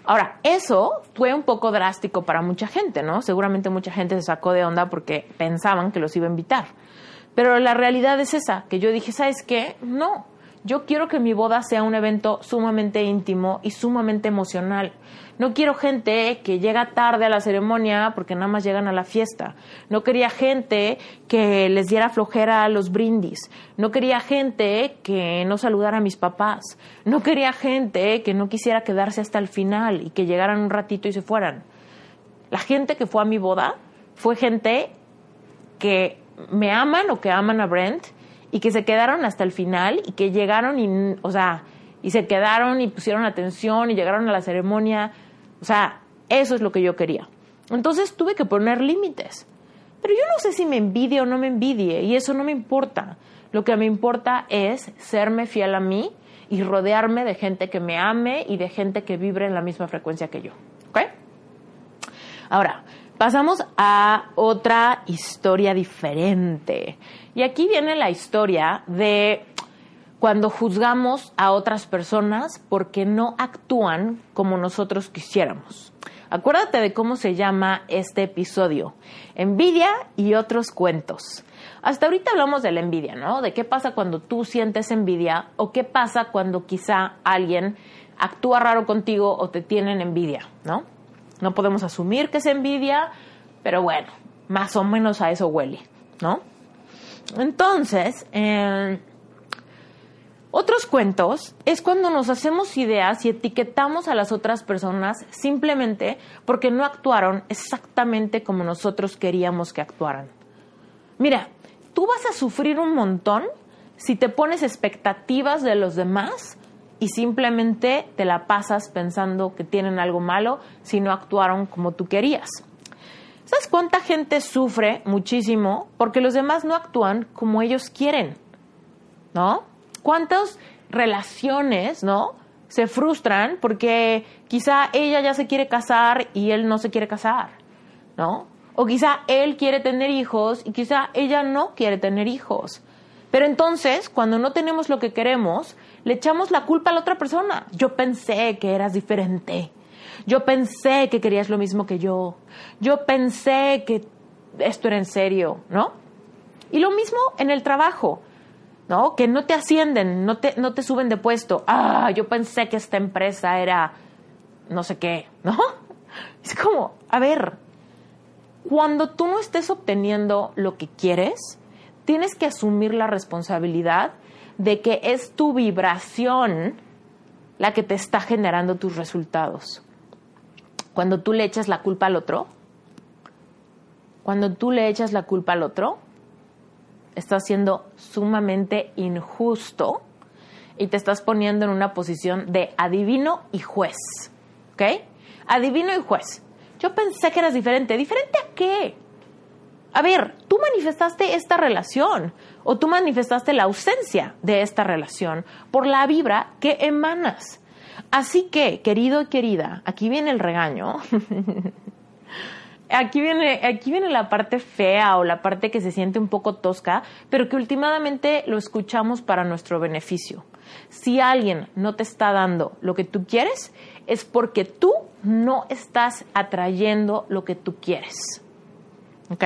Ahora, eso fue un poco drástico para mucha gente, ¿no? Seguramente mucha gente se sacó de onda porque pensaban que los iba a invitar. Pero la realidad es esa, que yo dije, ¿sabes qué? No, yo quiero que mi boda sea un evento sumamente íntimo y sumamente emocional. No quiero gente que llega tarde a la ceremonia porque nada más llegan a la fiesta. No quería gente que les diera flojera a los brindis. No quería gente que no saludara a mis papás. No quería gente que no quisiera quedarse hasta el final y que llegaran un ratito y se fueran. La gente que fue a mi boda fue gente que me aman o que aman a Brent y que se quedaron hasta el final y que llegaron y, o sea, y se quedaron y pusieron atención y llegaron a la ceremonia. O sea, eso es lo que yo quería. Entonces tuve que poner límites. Pero yo no sé si me envidie o no me envidie y eso no me importa. Lo que me importa es serme fiel a mí y rodearme de gente que me ame y de gente que vibre en la misma frecuencia que yo. ¿Ok? Ahora, pasamos a otra historia diferente. Y aquí viene la historia de cuando juzgamos a otras personas porque no actúan como nosotros quisiéramos. Acuérdate de cómo se llama este episodio, envidia y otros cuentos. Hasta ahorita hablamos de la envidia, ¿no? De qué pasa cuando tú sientes envidia o qué pasa cuando quizá alguien actúa raro contigo o te tienen envidia, ¿no? No podemos asumir que es envidia, pero bueno, más o menos a eso huele, ¿no? Entonces, eh, otros cuentos es cuando nos hacemos ideas y etiquetamos a las otras personas simplemente porque no actuaron exactamente como nosotros queríamos que actuaran. Mira, tú vas a sufrir un montón si te pones expectativas de los demás y simplemente te la pasas pensando que tienen algo malo si no actuaron como tú querías. ¿Sabes cuánta gente sufre muchísimo porque los demás no actúan como ellos quieren? ¿No? ¿Cuántas relaciones, ¿no? Se frustran porque quizá ella ya se quiere casar y él no se quiere casar, ¿no? O quizá él quiere tener hijos y quizá ella no quiere tener hijos. Pero entonces, cuando no tenemos lo que queremos, le echamos la culpa a la otra persona. Yo pensé que eras diferente. Yo pensé que querías lo mismo que yo. Yo pensé que esto era en serio, ¿no? Y lo mismo en el trabajo. ¿No? Que no te ascienden, no te, no te suben de puesto. Ah, yo pensé que esta empresa era no sé qué, ¿no? Es como, a ver, cuando tú no estés obteniendo lo que quieres, tienes que asumir la responsabilidad de que es tu vibración la que te está generando tus resultados. Cuando tú le echas la culpa al otro, cuando tú le echas la culpa al otro, estás siendo sumamente injusto y te estás poniendo en una posición de adivino y juez. ¿Ok? Adivino y juez. Yo pensé que eras diferente. ¿Diferente a qué? A ver, tú manifestaste esta relación o tú manifestaste la ausencia de esta relación por la vibra que emanas. Así que, querido y querida, aquí viene el regaño. aquí viene, aquí viene la parte fea o la parte que se siente un poco tosca, pero que últimamente lo escuchamos para nuestro beneficio. Si alguien no te está dando lo que tú quieres, es porque tú no estás atrayendo lo que tú quieres. ¿Ok?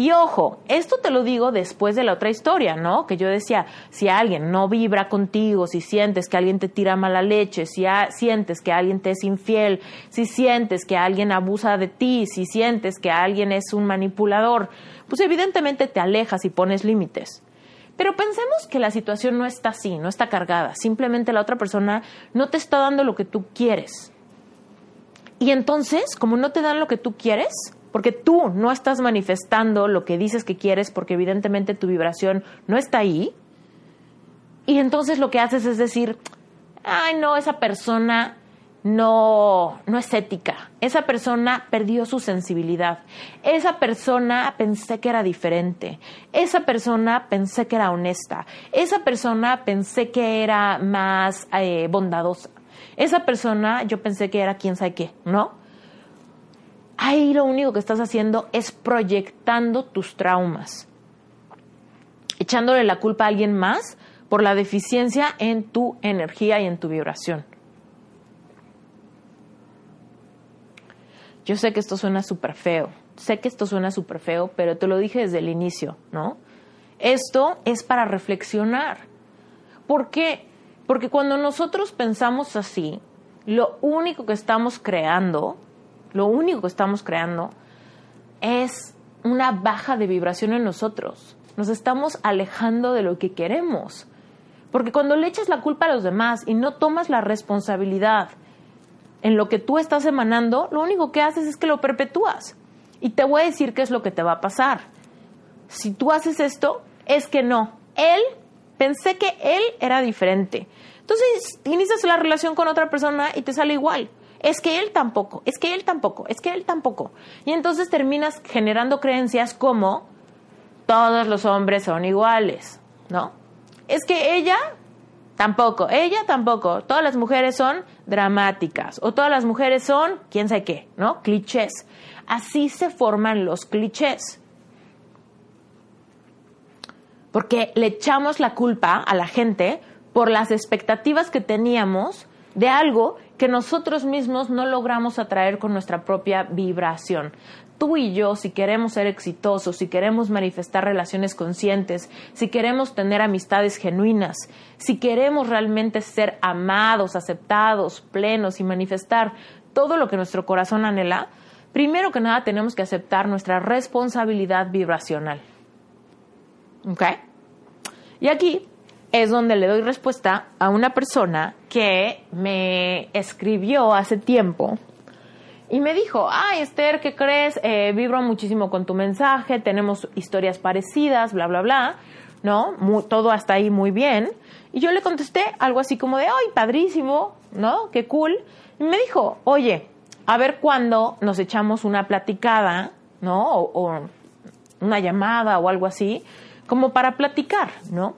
Y ojo, esto te lo digo después de la otra historia, ¿no? Que yo decía, si alguien no vibra contigo, si sientes que alguien te tira mala leche, si sientes que alguien te es infiel, si sientes que alguien abusa de ti, si sientes que alguien es un manipulador, pues evidentemente te alejas y pones límites. Pero pensemos que la situación no está así, no está cargada, simplemente la otra persona no te está dando lo que tú quieres. Y entonces, como no te dan lo que tú quieres, porque tú no estás manifestando lo que dices que quieres porque evidentemente tu vibración no está ahí. Y entonces lo que haces es decir, ay no, esa persona no, no es ética. Esa persona perdió su sensibilidad. Esa persona pensé que era diferente. Esa persona pensé que era honesta. Esa persona pensé que era más eh, bondadosa. Esa persona yo pensé que era quién sabe qué, ¿no? Ahí lo único que estás haciendo es proyectando tus traumas, echándole la culpa a alguien más por la deficiencia en tu energía y en tu vibración. Yo sé que esto suena súper feo, sé que esto suena súper feo, pero te lo dije desde el inicio, ¿no? Esto es para reflexionar. ¿Por qué? Porque cuando nosotros pensamos así, lo único que estamos creando lo único que estamos creando es una baja de vibración en nosotros. Nos estamos alejando de lo que queremos. Porque cuando le echas la culpa a los demás y no tomas la responsabilidad en lo que tú estás emanando, lo único que haces es que lo perpetúas. Y te voy a decir qué es lo que te va a pasar. Si tú haces esto, es que no. Él, pensé que él era diferente. Entonces inicias la relación con otra persona y te sale igual es que él tampoco, es que él tampoco, es que él tampoco. Y entonces terminas generando creencias como todos los hombres son iguales, ¿no? Es que ella tampoco, ella tampoco, todas las mujeres son dramáticas o todas las mujeres son quién sabe qué, ¿no? Clichés. Así se forman los clichés. Porque le echamos la culpa a la gente por las expectativas que teníamos de algo que nosotros mismos no logramos atraer con nuestra propia vibración. Tú y yo, si queremos ser exitosos, si queremos manifestar relaciones conscientes, si queremos tener amistades genuinas, si queremos realmente ser amados, aceptados, plenos y manifestar todo lo que nuestro corazón anhela, primero que nada tenemos que aceptar nuestra responsabilidad vibracional. ¿Ok? Y aquí es donde le doy respuesta a una persona que me escribió hace tiempo y me dijo, ay Esther, ¿qué crees? Eh, vibro muchísimo con tu mensaje, tenemos historias parecidas, bla, bla, bla, ¿no? todo hasta ahí muy bien. Y yo le contesté algo así como de, ay, padrísimo, ¿no? Qué cool. Y me dijo, oye, a ver cuándo nos echamos una platicada, ¿no? o una llamada o algo así, como para platicar, ¿no?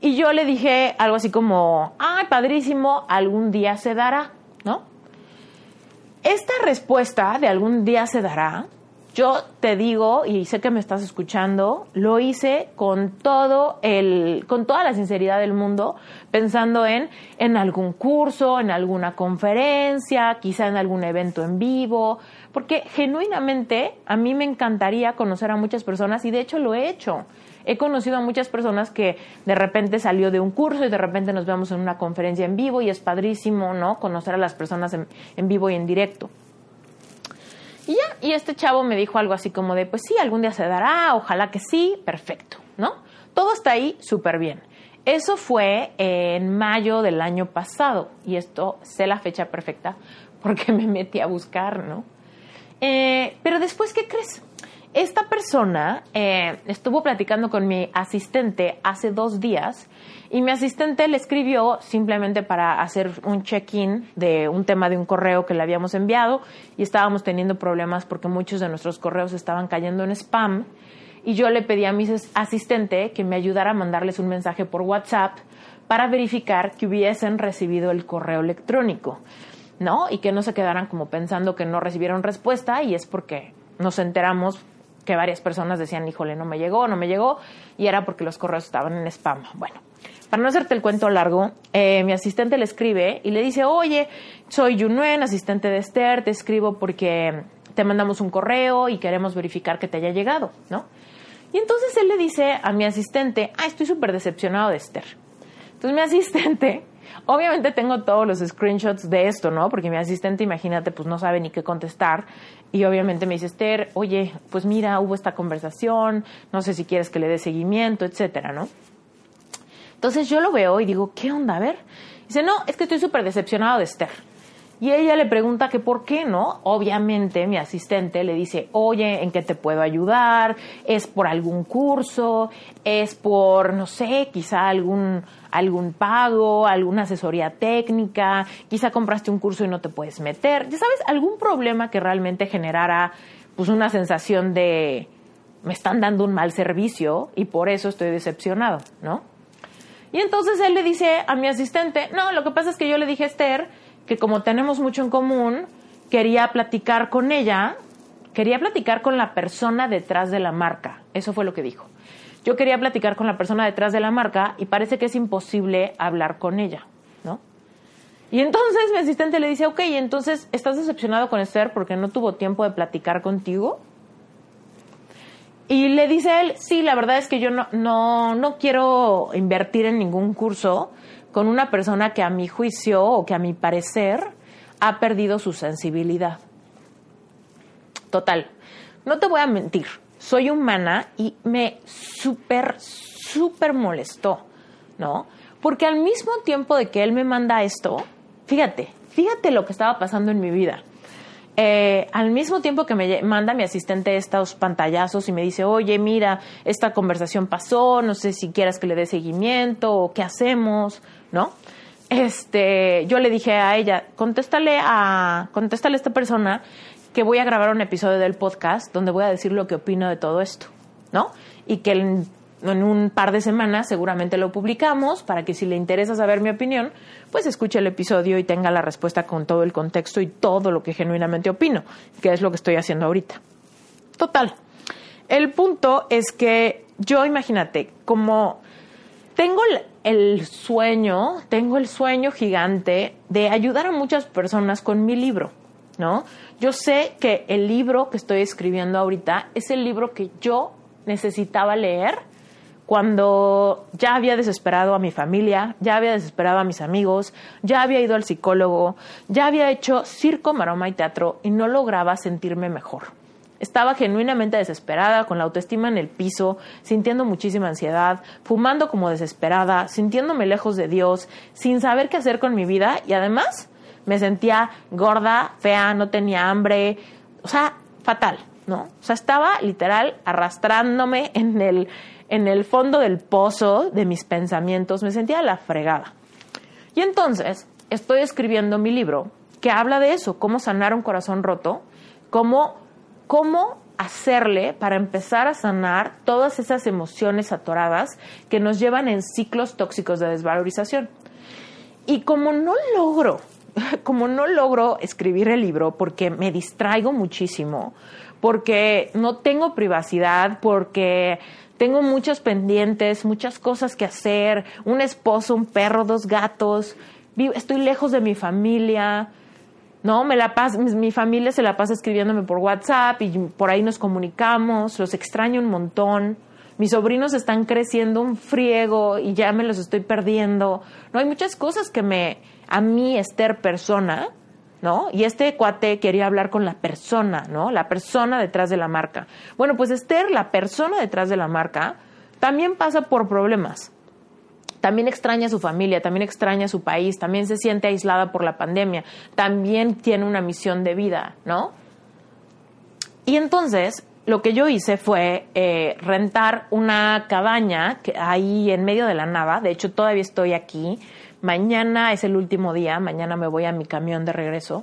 Y yo le dije algo así como, ay, padrísimo, algún día se dará, ¿no? Esta respuesta de algún día se dará, yo te digo, y sé que me estás escuchando, lo hice con todo el, con toda la sinceridad del mundo, pensando en, en algún curso, en alguna conferencia, quizá en algún evento en vivo, porque genuinamente a mí me encantaría conocer a muchas personas y de hecho lo he hecho He conocido a muchas personas que de repente salió de un curso y de repente nos vemos en una conferencia en vivo y es padrísimo, ¿no? Conocer a las personas en, en vivo y en directo. Y ya, y este chavo me dijo algo así como de, pues sí, algún día se dará, ojalá que sí, perfecto, ¿no? Todo está ahí súper bien. Eso fue en mayo del año pasado y esto sé la fecha perfecta porque me metí a buscar, ¿no? Eh, pero después, ¿qué crees? Esta persona eh, estuvo platicando con mi asistente hace dos días y mi asistente le escribió simplemente para hacer un check-in de un tema de un correo que le habíamos enviado y estábamos teniendo problemas porque muchos de nuestros correos estaban cayendo en spam y yo le pedí a mi asistente que me ayudara a mandarles un mensaje por WhatsApp para verificar que hubiesen recibido el correo electrónico, ¿no? Y que no se quedaran como pensando que no recibieron respuesta y es porque nos enteramos que varias personas decían, híjole, no me llegó, no me llegó, y era porque los correos estaban en spam. Bueno, para no hacerte el cuento largo, eh, mi asistente le escribe y le dice, oye, soy Yunuen, asistente de Esther, te escribo porque te mandamos un correo y queremos verificar que te haya llegado, ¿no? Y entonces él le dice a mi asistente, ah, estoy súper decepcionado de Esther. Entonces mi asistente, obviamente tengo todos los screenshots de esto, ¿no? Porque mi asistente, imagínate, pues no sabe ni qué contestar. Y obviamente me dice, Esther, oye, pues mira, hubo esta conversación, no sé si quieres que le dé seguimiento, etcétera, ¿no? Entonces yo lo veo y digo, ¿qué onda? A ver. Dice, no, es que estoy súper decepcionado de Esther. Y ella le pregunta que por qué, ¿no? Obviamente mi asistente le dice, oye, ¿en qué te puedo ayudar? ¿Es por algún curso? ¿Es por, no sé, quizá algún, algún pago, alguna asesoría técnica? Quizá compraste un curso y no te puedes meter. Ya sabes, algún problema que realmente generara pues una sensación de me están dando un mal servicio y por eso estoy decepcionado, ¿no? Y entonces él le dice a mi asistente, no, lo que pasa es que yo le dije a Esther, que como tenemos mucho en común, quería platicar con ella, quería platicar con la persona detrás de la marca. Eso fue lo que dijo. Yo quería platicar con la persona detrás de la marca y parece que es imposible hablar con ella, ¿no? Y entonces mi asistente le dice, ok, entonces, ¿estás decepcionado con Esther porque no tuvo tiempo de platicar contigo? Y le dice él, sí, la verdad es que yo no, no, no quiero invertir en ningún curso con una persona que a mi juicio o que a mi parecer ha perdido su sensibilidad. Total, no te voy a mentir, soy humana y me súper, súper molestó, ¿no? Porque al mismo tiempo de que él me manda esto, fíjate, fíjate lo que estaba pasando en mi vida. Eh, al mismo tiempo que me manda mi asistente estos pantallazos y me dice, oye, mira, esta conversación pasó, no sé si quieras que le dé seguimiento o qué hacemos, ¿no? Este, yo le dije a ella, contéstale a, contéstale a esta persona que voy a grabar un episodio del podcast donde voy a decir lo que opino de todo esto, ¿no? Y que en, en un par de semanas seguramente lo publicamos para que si le interesa saber mi opinión, pues escuche el episodio y tenga la respuesta con todo el contexto y todo lo que genuinamente opino, que es lo que estoy haciendo ahorita. Total. El punto es que yo, imagínate, como tengo el sueño, tengo el sueño gigante de ayudar a muchas personas con mi libro, ¿no? Yo sé que el libro que estoy escribiendo ahorita es el libro que yo necesitaba leer cuando ya había desesperado a mi familia, ya había desesperado a mis amigos, ya había ido al psicólogo, ya había hecho circo, maroma y teatro y no lograba sentirme mejor. Estaba genuinamente desesperada, con la autoestima en el piso, sintiendo muchísima ansiedad, fumando como desesperada, sintiéndome lejos de Dios, sin saber qué hacer con mi vida y además me sentía gorda, fea, no tenía hambre, o sea, fatal, ¿no? O sea, estaba literal arrastrándome en el, en el fondo del pozo de mis pensamientos, me sentía la fregada. Y entonces estoy escribiendo mi libro que habla de eso, cómo sanar un corazón roto, cómo cómo hacerle para empezar a sanar todas esas emociones atoradas que nos llevan en ciclos tóxicos de desvalorización. Y como no logro, como no logro escribir el libro porque me distraigo muchísimo, porque no tengo privacidad, porque tengo muchos pendientes, muchas cosas que hacer, un esposo, un perro, dos gatos, estoy lejos de mi familia, ¿no? Me la pasa, mi familia se la pasa escribiéndome por WhatsApp y por ahí nos comunicamos, los extraño un montón, mis sobrinos están creciendo un friego y ya me los estoy perdiendo. No, hay muchas cosas que me, a mí, Esther persona, ¿no? Y este cuate quería hablar con la persona, ¿no? La persona detrás de la marca. Bueno, pues Esther, la persona detrás de la marca, también pasa por problemas. También extraña a su familia, también extraña a su país, también se siente aislada por la pandemia, también tiene una misión de vida, ¿no? Y entonces lo que yo hice fue eh, rentar una cabaña que ahí en medio de la nada. De hecho, todavía estoy aquí. Mañana es el último día. Mañana me voy a mi camión de regreso.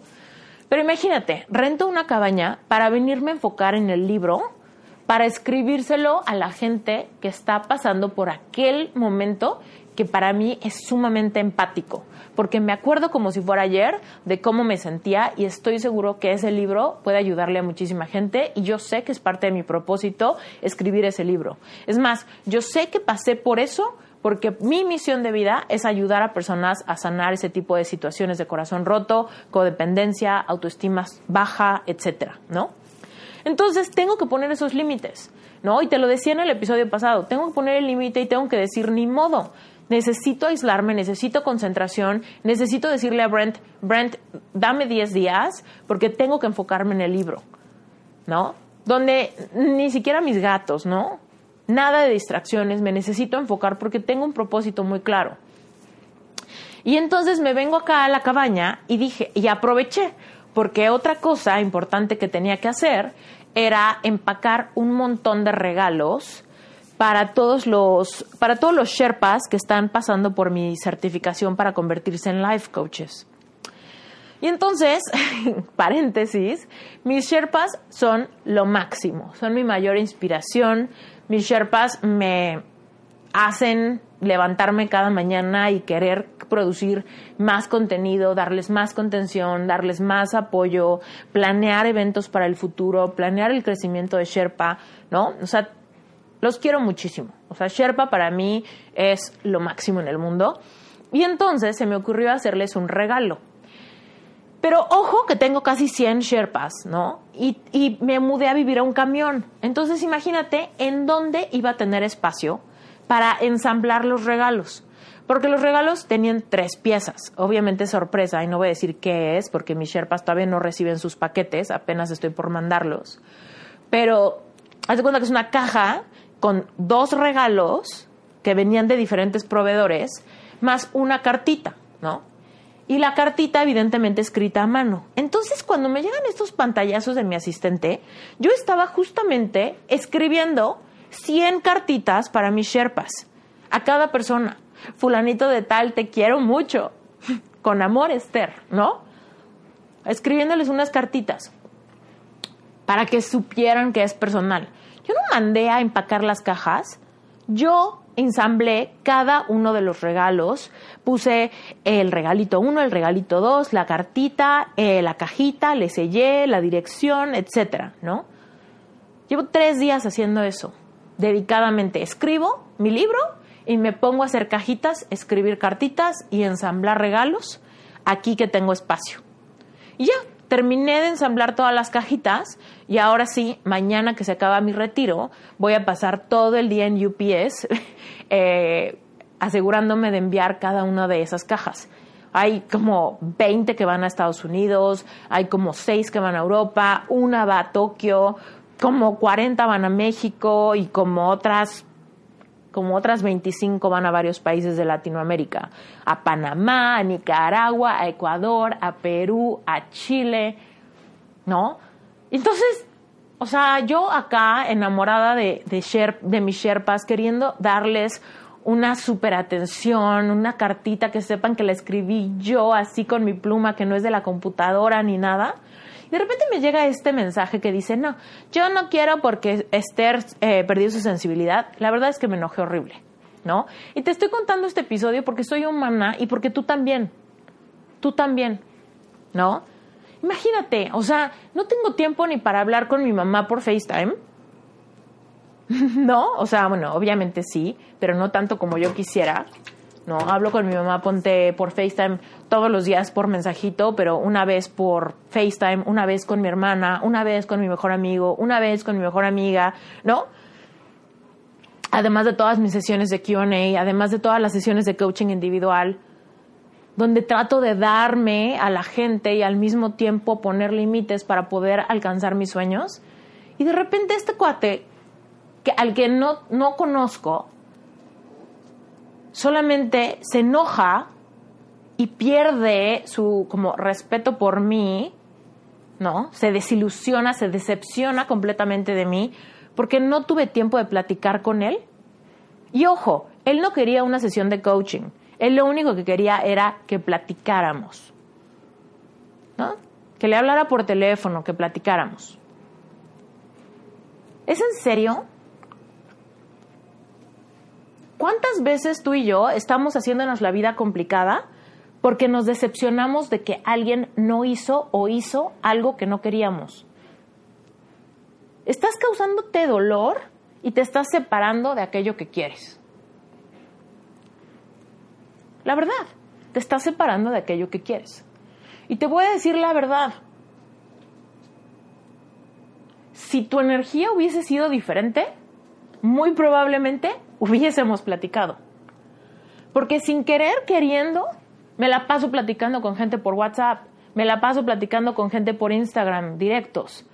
Pero imagínate, rento una cabaña para venirme a enfocar en el libro, para escribírselo a la gente que está pasando por aquel momento que para mí es sumamente empático porque me acuerdo como si fuera ayer de cómo me sentía y estoy seguro que ese libro puede ayudarle a muchísima gente y yo sé que es parte de mi propósito escribir ese libro. Es más, yo sé que pasé por eso porque mi misión de vida es ayudar a personas a sanar ese tipo de situaciones de corazón roto, codependencia, autoestima baja, etcétera, ¿no? Entonces tengo que poner esos límites, ¿no? Y te lo decía en el episodio pasado, tengo que poner el límite y tengo que decir ni modo necesito aislarme, necesito concentración, necesito decirle a Brent, Brent, dame 10 días porque tengo que enfocarme en el libro, ¿no? Donde ni siquiera mis gatos, ¿no? Nada de distracciones, me necesito enfocar porque tengo un propósito muy claro. Y entonces me vengo acá a la cabaña y dije, y aproveché, porque otra cosa importante que tenía que hacer era empacar un montón de regalos para todos los para todos los Sherpas que están pasando por mi certificación para convertirse en life coaches. Y entonces, paréntesis, mis Sherpas son lo máximo, son mi mayor inspiración. Mis Sherpas me hacen levantarme cada mañana y querer producir más contenido, darles más contención, darles más apoyo, planear eventos para el futuro, planear el crecimiento de Sherpa, ¿no? O sea, los quiero muchísimo. O sea, Sherpa para mí es lo máximo en el mundo. Y entonces se me ocurrió hacerles un regalo. Pero ojo que tengo casi 100 Sherpas, ¿no? Y, y, me mudé a vivir a un camión. Entonces imagínate en dónde iba a tener espacio para ensamblar los regalos. Porque los regalos tenían tres piezas. Obviamente sorpresa, y no voy a decir qué es, porque mis Sherpas todavía no reciben sus paquetes, apenas estoy por mandarlos. Pero haz de cuenta que es una caja con dos regalos que venían de diferentes proveedores, más una cartita, ¿no? Y la cartita evidentemente escrita a mano. Entonces, cuando me llegan estos pantallazos de mi asistente, yo estaba justamente escribiendo 100 cartitas para mis Sherpas, a cada persona. Fulanito de tal, te quiero mucho. Con amor, Esther, ¿no? Escribiéndoles unas cartitas para que supieran que es personal. Yo no mandé a empacar las cajas, yo ensamblé cada uno de los regalos, puse el regalito 1, el regalito 2, la cartita, eh, la cajita, le sellé, la dirección, etcétera, ¿no? Llevo tres días haciendo eso, dedicadamente. Escribo mi libro y me pongo a hacer cajitas, escribir cartitas y ensamblar regalos aquí que tengo espacio. Y ya, terminé de ensamblar todas las cajitas y ahora sí, mañana que se acaba mi retiro, voy a pasar todo el día en UPS eh, asegurándome de enviar cada una de esas cajas. Hay como 20 que van a Estados Unidos, hay como 6 que van a Europa, una va a Tokio, como 40 van a México y como otras como otras 25 van a varios países de Latinoamérica, a Panamá, a Nicaragua, a Ecuador, a Perú, a Chile, ¿no? Entonces, o sea, yo acá enamorada de, de, de mis Sherpas, queriendo darles una super atención, una cartita que sepan que la escribí yo así con mi pluma, que no es de la computadora ni nada de repente me llega este mensaje que dice, no, yo no quiero porque Esther eh, perdió su sensibilidad. La verdad es que me enojé horrible, ¿no? Y te estoy contando este episodio porque soy humana y porque tú también, tú también, ¿no? Imagínate, o sea, no tengo tiempo ni para hablar con mi mamá por FaceTime. ¿No? O sea, bueno, obviamente sí, pero no tanto como yo quisiera. No, hablo con mi mamá, ponte por FaceTime todos los días por mensajito, pero una vez por FaceTime, una vez con mi hermana, una vez con mi mejor amigo, una vez con mi mejor amiga, ¿no? además de todas mis sesiones de QA, además de todas las sesiones de coaching individual, donde trato de darme a la gente y al mismo tiempo poner límites para poder alcanzar mis sueños. Y de repente este cuate, que, al que no, no conozco, solamente se enoja y pierde su como respeto por mí, ¿no? Se desilusiona, se decepciona completamente de mí porque no tuve tiempo de platicar con él. Y ojo, él no quería una sesión de coaching. Él lo único que quería era que platicáramos. ¿No? Que le hablara por teléfono, que platicáramos. ¿Es en serio? ¿Cuántas veces tú y yo estamos haciéndonos la vida complicada porque nos decepcionamos de que alguien no hizo o hizo algo que no queríamos? Estás causándote dolor y te estás separando de aquello que quieres. La verdad, te estás separando de aquello que quieres. Y te voy a decir la verdad. Si tu energía hubiese sido diferente, muy probablemente hubiésemos platicado. Porque sin querer, queriendo, me la paso platicando con gente por WhatsApp, me la paso platicando con gente por Instagram, directos.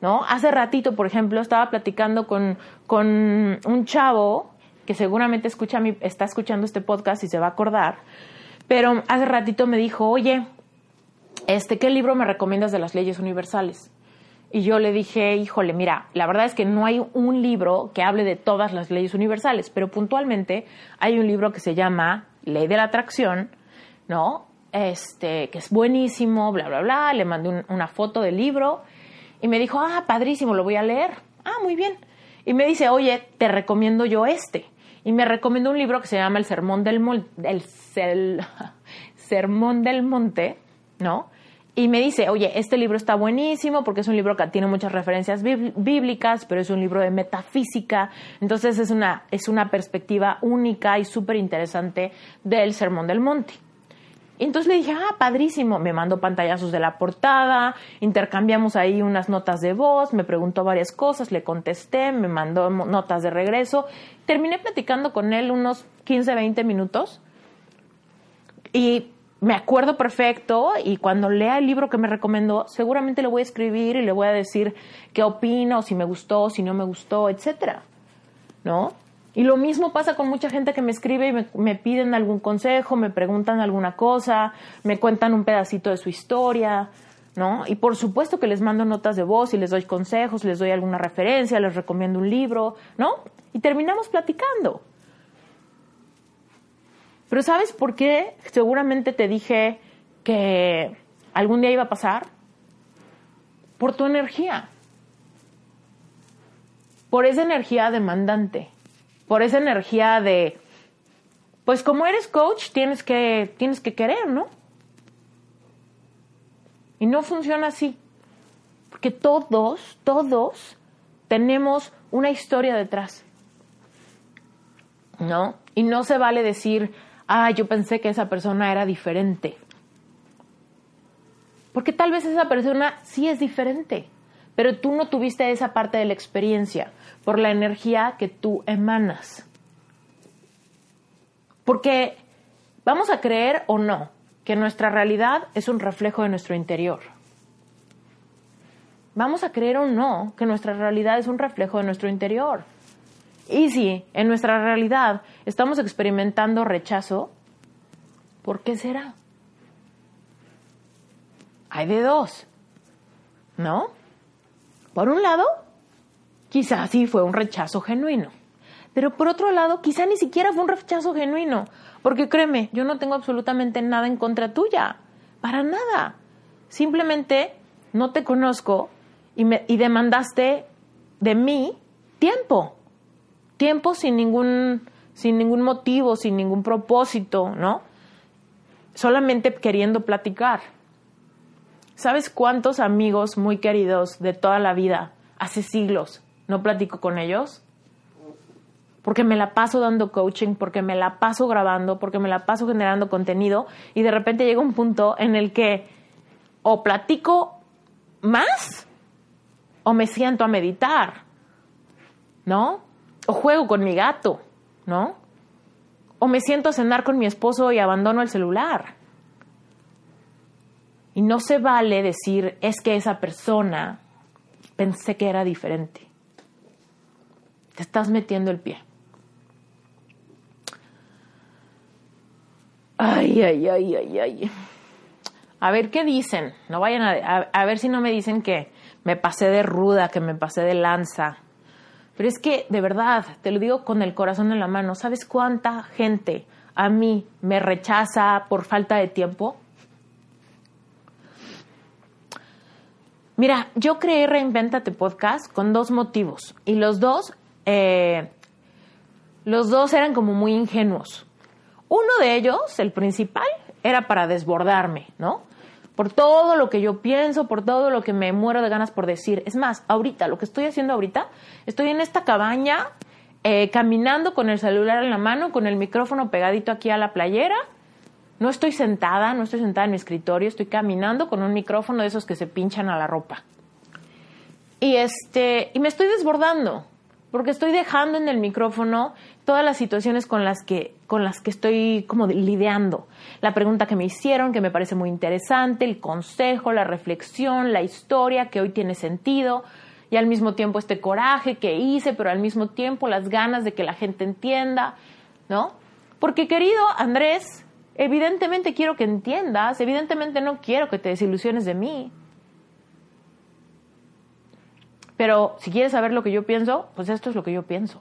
¿No? Hace ratito, por ejemplo, estaba platicando con, con un chavo que seguramente escucha mi, está escuchando este podcast y se va a acordar, pero hace ratito me dijo, oye, este, ¿qué libro me recomiendas de las leyes universales? Y yo le dije, híjole, mira, la verdad es que no hay un libro que hable de todas las leyes universales, pero puntualmente hay un libro que se llama Ley de la Atracción, ¿no? Este, que es buenísimo, bla, bla, bla. Le mandé una foto del libro y me dijo, ah, padrísimo, lo voy a leer. Ah, muy bien. Y me dice, oye, te recomiendo yo este. Y me recomendó un libro que se llama El Sermón del, el Sermón del Monte, ¿no? Y me dice, oye, este libro está buenísimo porque es un libro que tiene muchas referencias bíblicas, pero es un libro de metafísica, entonces es una, es una perspectiva única y súper interesante del Sermón del Monte. entonces le dije, ah, padrísimo, me mandó pantallazos de la portada, intercambiamos ahí unas notas de voz, me preguntó varias cosas, le contesté, me mandó notas de regreso, terminé platicando con él unos 15, 20 minutos y me acuerdo perfecto y cuando lea el libro que me recomendó, seguramente le voy a escribir y le voy a decir qué opino, si me gustó, si no me gustó, etcétera. ¿No? Y lo mismo pasa con mucha gente que me escribe y me, me, piden algún consejo, me preguntan alguna cosa, me cuentan un pedacito de su historia, ¿no? Y por supuesto que les mando notas de voz y les doy consejos, les doy alguna referencia, les recomiendo un libro, ¿no? Y terminamos platicando. Pero ¿sabes por qué? Seguramente te dije que algún día iba a pasar. Por tu energía. Por esa energía demandante. Por esa energía de, pues como eres coach, tienes que, tienes que querer, ¿no? Y no funciona así. Porque todos, todos tenemos una historia detrás. ¿No? Y no se vale decir, ah, yo pensé que esa persona era diferente. Porque tal vez esa persona sí es diferente, pero tú no tuviste esa parte de la experiencia por la energía que tú emanas. Porque vamos a creer o no que nuestra realidad es un reflejo de nuestro interior. Vamos a creer o no que nuestra realidad es un reflejo de nuestro interior. Y si en nuestra realidad estamos experimentando rechazo, ¿por qué será? Hay de dos, ¿no? Por un lado, quizás sí fue un rechazo genuino, pero por otro lado, quizá ni siquiera fue un rechazo genuino, porque créeme, yo no tengo absolutamente nada en contra tuya, para nada. Simplemente no te conozco y, me, y demandaste de mí tiempo tiempo sin ningún, sin ningún motivo, sin ningún propósito, ¿no? Solamente queriendo platicar. ¿Sabes cuántos amigos muy queridos de toda la vida, hace siglos, no platico con ellos? Porque me la paso dando coaching, porque me la paso grabando, porque me la paso generando contenido y de repente llega un punto en el que o platico más o me siento a meditar, ¿no? O juego con mi gato, ¿no? O me siento a cenar con mi esposo y abandono el celular. Y no se vale decir, es que esa persona pensé que era diferente. Te estás metiendo el pie. Ay, ay, ay, ay, ay. A ver qué dicen. No vayan a, a, ver si no me dicen que me pasé de ruda, que me pasé de lanza. Pero es que, de verdad, te lo digo con el corazón en la mano. ¿Sabes cuánta gente a mí me rechaza por falta de tiempo? Mira, yo creé Reinventate Podcast con dos motivos. Y los dos, eh, los dos eran como muy ingenuos. Uno de ellos, el principal, era para desbordarme, ¿no? Por todo lo que yo pienso, por todo lo que me muero de ganas por decir. Es más, ahorita, lo que estoy haciendo ahorita, estoy en esta cabaña, eh, caminando con el celular en la mano, con el micrófono pegadito aquí a la playera. No estoy sentada, no estoy sentada en mi escritorio, estoy caminando con un micrófono de esos que se pinchan a la ropa. Y este, y me estoy desbordando porque estoy dejando en el micrófono todas las situaciones con las que con las que estoy como lidiando. La pregunta que me hicieron, que me parece muy interesante, el consejo, la reflexión, la historia que hoy tiene sentido y al mismo tiempo este coraje que hice, pero al mismo tiempo las ganas de que la gente entienda, ¿no? Porque querido Andrés, evidentemente quiero que entiendas, evidentemente no quiero que te desilusiones de mí. Pero si quieres saber lo que yo pienso, pues esto es lo que yo pienso.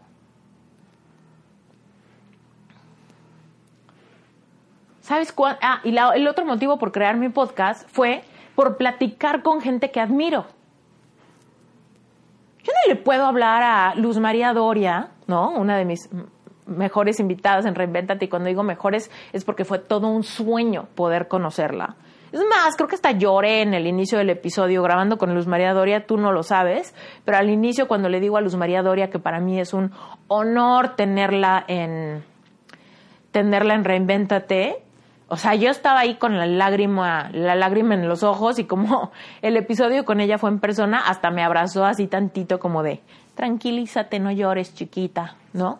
¿Sabes cuál? Ah, y el otro motivo por crear mi podcast fue por platicar con gente que admiro. Yo no le puedo hablar a Luz María Doria, ¿no? Una de mis mejores invitadas en Reinventate. Y cuando digo mejores es porque fue todo un sueño poder conocerla. Es más, creo que hasta lloré en el inicio del episodio grabando con Luz María Doria, tú no lo sabes, pero al inicio cuando le digo a Luz María Doria que para mí es un honor tenerla en tenerla en Reinvéntate, o sea, yo estaba ahí con la lágrima, la lágrima en los ojos y como el episodio con ella fue en persona, hasta me abrazó así tantito como de, tranquilízate, no llores, chiquita, ¿no?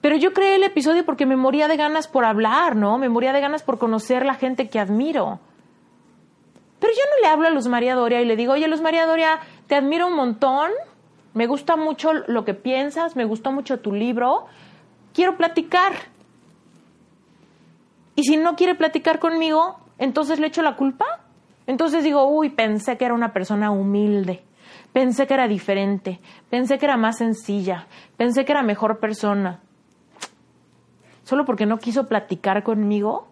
Pero yo creé el episodio porque me moría de ganas por hablar, ¿no? Me moría de ganas por conocer la gente que admiro. Pero yo no le hablo a Luz María Doria y le digo, oye, Luz María Doria, te admiro un montón, me gusta mucho lo que piensas, me gustó mucho tu libro, quiero platicar. Y si no quiere platicar conmigo, entonces le echo la culpa. Entonces digo, uy, pensé que era una persona humilde, pensé que era diferente, pensé que era más sencilla, pensé que era mejor persona solo porque no quiso platicar conmigo?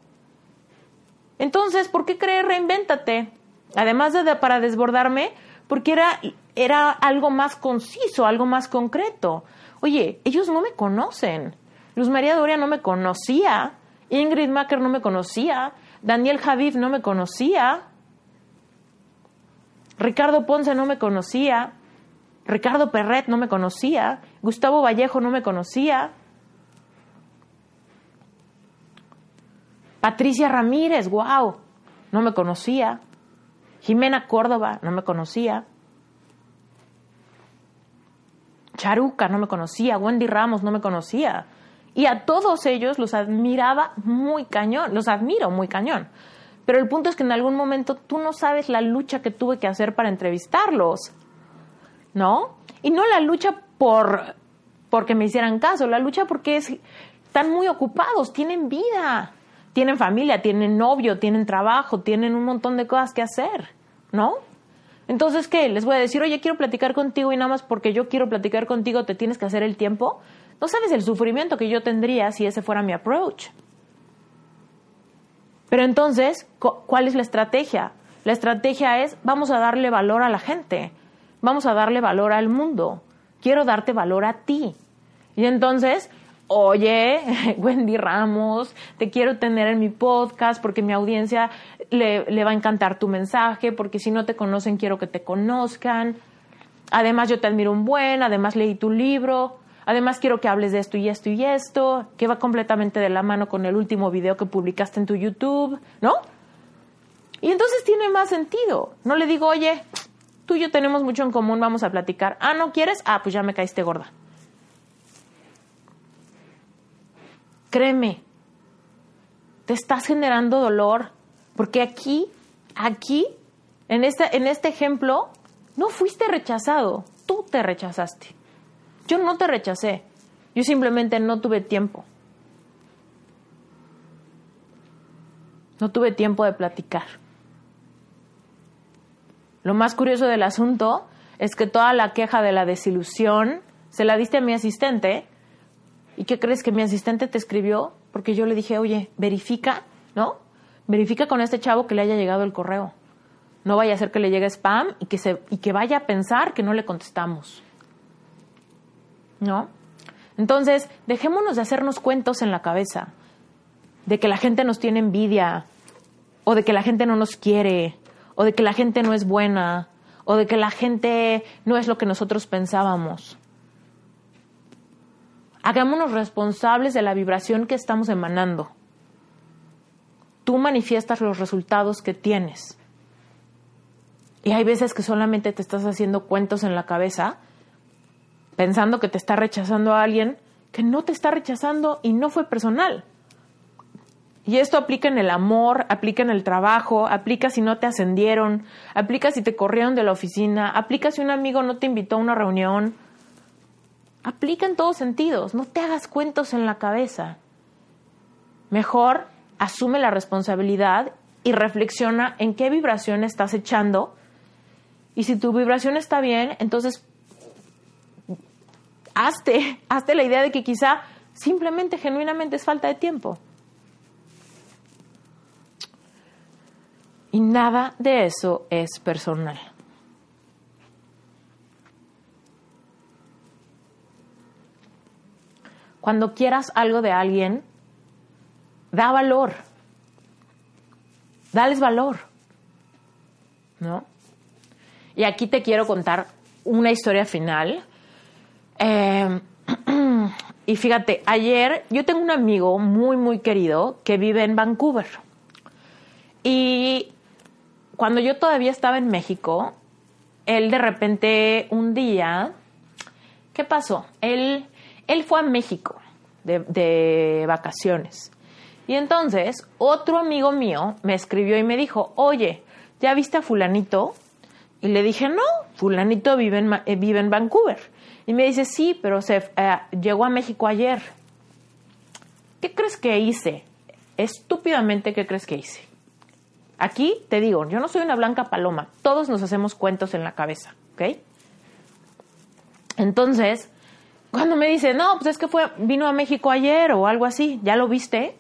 Entonces, ¿por qué creer reinvéntate? Además de, para desbordarme, porque era, era algo más conciso, algo más concreto. Oye, ellos no me conocen. Luz María Doria no me conocía. Ingrid Macker no me conocía. Daniel Javid no me conocía. Ricardo Ponce no me conocía. Ricardo Perret no me conocía. Gustavo Vallejo no me conocía. Patricia Ramírez, wow, no me conocía. Jimena Córdoba, no me conocía. Charuca, no me conocía. Wendy Ramos, no me conocía. Y a todos ellos los admiraba muy cañón, los admiro muy cañón. Pero el punto es que en algún momento tú no sabes la lucha que tuve que hacer para entrevistarlos. ¿No? Y no la lucha por porque me hicieran caso, la lucha porque están muy ocupados, tienen vida tienen familia, tienen novio, tienen trabajo, tienen un montón de cosas que hacer, ¿no? Entonces, ¿qué? Les voy a decir, oye, quiero platicar contigo y nada más porque yo quiero platicar contigo te tienes que hacer el tiempo. No sabes el sufrimiento que yo tendría si ese fuera mi approach. Pero entonces, ¿cuál es la estrategia? La estrategia es, vamos a darle valor a la gente, vamos a darle valor al mundo, quiero darte valor a ti. Y entonces, oye, Wendy Ramos, te quiero tener en mi podcast porque mi audiencia le, va a encantar tu mensaje, porque si no te conocen, quiero que te conozcan. Además, yo te admiro un buen, además leí tu libro, además quiero que hables de esto y esto y esto, que va completamente de la mano con el último video que publicaste en tu YouTube, ¿no? Y entonces tiene más sentido. No le digo, oye, Tú y yo tenemos mucho en común, vamos a platicar. Ah, ¿no quieres? Ah, pues ya me caíste gorda. Créeme, te estás generando dolor, porque aquí, aquí, en este, en este ejemplo, no fuiste rechazado, tú te rechazaste. Yo no te rechacé, yo simplemente no tuve tiempo. No tuve tiempo de platicar. Lo más curioso del asunto es que toda la queja de la desilusión se la diste a mi asistente. ¿Y qué crees que mi asistente te escribió? Porque yo le dije, oye, verifica, ¿no? Verifica con este chavo que le haya llegado el correo. No vaya a ser que le llegue spam y que, se, y que vaya a pensar que no le contestamos. ¿No? Entonces, dejémonos de hacernos cuentos en la cabeza de que la gente nos tiene envidia, o de que la gente no nos quiere, o de que la gente no es buena, o de que la gente no es lo que nosotros pensábamos. Hagámonos responsables de la vibración que estamos emanando. Tú manifiestas los resultados que tienes. Y hay veces que solamente te estás haciendo cuentos en la cabeza, pensando que te está rechazando a alguien que no te está rechazando y no fue personal. Y esto aplica en el amor, aplica en el trabajo, aplica si no te ascendieron, aplica si te corrieron de la oficina, aplica si un amigo no te invitó a una reunión. Aplica en todos sentidos, no te hagas cuentos en la cabeza. Mejor asume la responsabilidad y reflexiona en qué vibración estás echando. Y si tu vibración está bien, entonces hazte, hazte la idea de que quizá simplemente, genuinamente es falta de tiempo. Y nada de eso es personal. Cuando quieras algo de alguien, da valor. Dales valor. ¿No? Y aquí te quiero contar una historia final. Eh, y fíjate, ayer yo tengo un amigo muy, muy querido que vive en Vancouver. Y cuando yo todavía estaba en México, él de repente un día, ¿qué pasó? Él, él fue a México de, de vacaciones. Y entonces otro amigo mío me escribió y me dijo, oye, ¿ya viste a fulanito? Y le dije, no, fulanito vive en, eh, vive en Vancouver. Y me dice, sí, pero se eh, llegó a México ayer. ¿Qué crees que hice? Estúpidamente, ¿qué crees que hice? Aquí te digo, yo no soy una blanca paloma, todos nos hacemos cuentos en la cabeza, ¿ok? Entonces, cuando me dice, no, pues es que fue, vino a México ayer o algo así, ¿ya lo viste?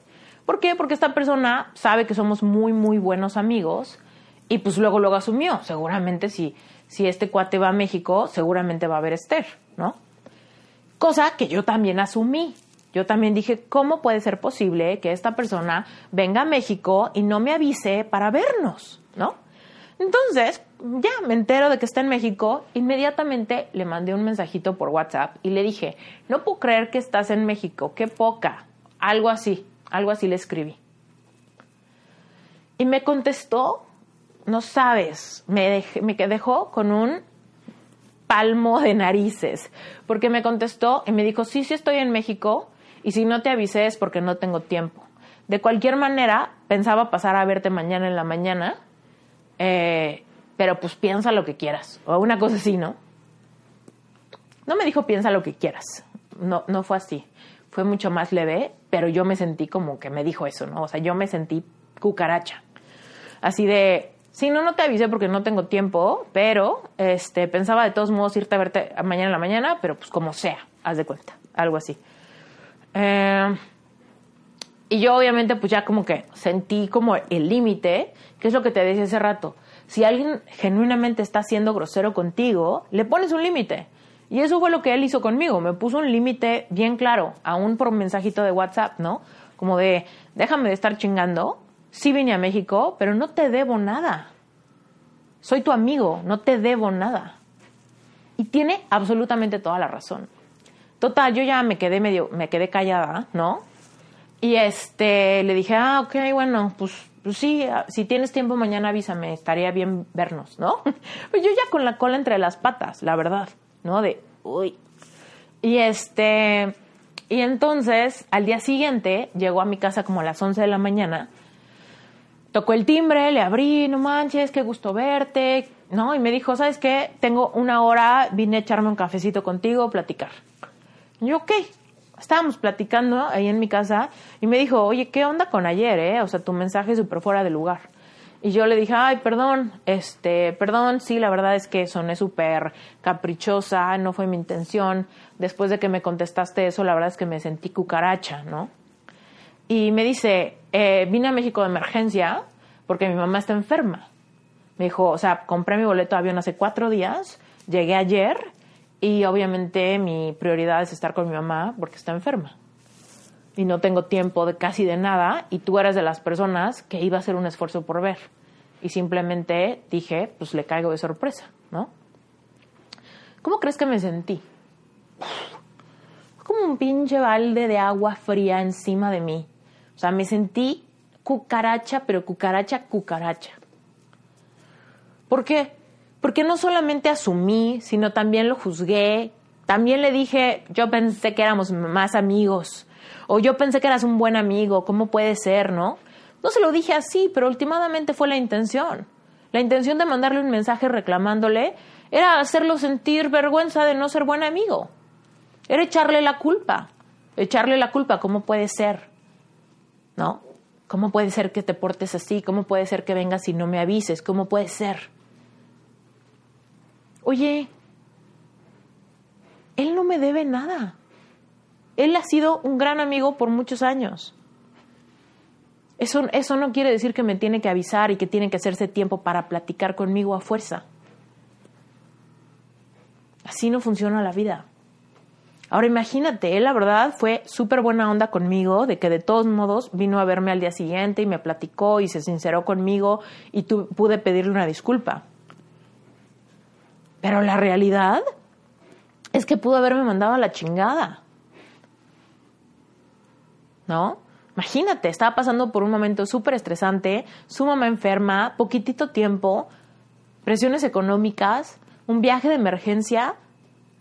¿Por qué? Porque esta persona sabe que somos muy, muy buenos amigos y pues luego, luego asumió, seguramente si, si este cuate va a México, seguramente va a ver Esther, ¿no? Cosa que yo también asumí. Yo también dije, ¿cómo puede ser posible que esta persona venga a México y no me avise para vernos? ¿No? Entonces, ya me entero de que está en México, inmediatamente le mandé un mensajito por WhatsApp y le dije, no puedo creer que estás en México, qué poca. Algo así, algo así le escribí. Y me contestó, no sabes, me, me dejó con un palmo de narices, porque me contestó y me dijo, sí, sí estoy en México, y si no te avisé es porque no tengo tiempo. De cualquier manera, pensaba pasar a verte mañana en la mañana, eh, pero pues piensa lo que quieras, o una cosa así, ¿no? No me dijo piensa lo que quieras, no, no fue así, fue mucho más leve, pero yo me sentí como que me dijo eso, ¿no? O sea, yo me sentí cucaracha, así de, sí, no, no te avisé porque no tengo tiempo, pero este, pensaba de todos modos irte a verte mañana en la mañana, pero pues como sea, haz de cuenta, algo así. Eh, y yo obviamente pues ya como que sentí como el límite, que es lo que te decía hace rato. Si alguien genuinamente está siendo grosero contigo, le pones un límite. Y eso fue lo que él hizo conmigo. Me puso un límite bien claro, aún por un mensajito de WhatsApp, ¿no? Como de, déjame de estar chingando. Sí vine a México, pero no te debo nada. Soy tu amigo, no te debo nada. Y tiene absolutamente toda la razón. Total, yo ya me quedé medio, me quedé callada, ¿no? Y este, le dije, ah, ok, bueno, pues, pues sí, ah, si tienes tiempo mañana avísame, estaría bien vernos, ¿no? Pues yo ya con la cola entre las patas, la verdad, ¿no? De, uy. Y este, y entonces, al día siguiente, llegó a mi casa como a las 11 de la mañana, tocó el timbre, le abrí, no manches, qué gusto verte, ¿no? Y me dijo, ¿sabes qué? Tengo una hora, vine a echarme un cafecito contigo, platicar. Yo, ok, estábamos platicando ahí en mi casa y me dijo, oye, ¿qué onda con ayer, eh? O sea, tu mensaje es súper fuera de lugar. Y yo le dije, ay, perdón, este, perdón, sí, la verdad es que soné súper caprichosa, no fue mi intención. Después de que me contestaste eso, la verdad es que me sentí cucaracha, ¿no? Y me dice, eh, vine a México de emergencia porque mi mamá está enferma. Me dijo, o sea, compré mi boleto de avión hace cuatro días, llegué ayer y obviamente mi prioridad es estar con mi mamá porque está enferma. Y no tengo tiempo de casi de nada y tú eres de las personas que iba a hacer un esfuerzo por ver. Y simplemente dije, pues le caigo de sorpresa, ¿no? ¿Cómo crees que me sentí? Como un pinche balde de agua fría encima de mí. O sea, me sentí cucaracha, pero cucaracha, cucaracha. ¿Por qué? porque no solamente asumí, sino también lo juzgué. También le dije, yo pensé que éramos más amigos, o yo pensé que eras un buen amigo, ¿cómo puede ser, no? No se lo dije así, pero últimamente fue la intención. La intención de mandarle un mensaje reclamándole era hacerlo sentir vergüenza de no ser buen amigo. Era echarle la culpa. Echarle la culpa, ¿cómo puede ser? ¿No? ¿Cómo puede ser que te portes así? ¿Cómo puede ser que vengas y no me avises? ¿Cómo puede ser? Oye, él no me debe nada. Él ha sido un gran amigo por muchos años. Eso, eso no quiere decir que me tiene que avisar y que tiene que hacerse tiempo para platicar conmigo a fuerza. Así no funciona la vida. Ahora imagínate, él la verdad fue súper buena onda conmigo, de que de todos modos vino a verme al día siguiente y me platicó y se sinceró conmigo y pude pedirle una disculpa. Pero la realidad es que pudo haberme mandado a la chingada. ¿No? Imagínate, estaba pasando por un momento súper estresante, su mamá enferma, poquitito tiempo, presiones económicas, un viaje de emergencia.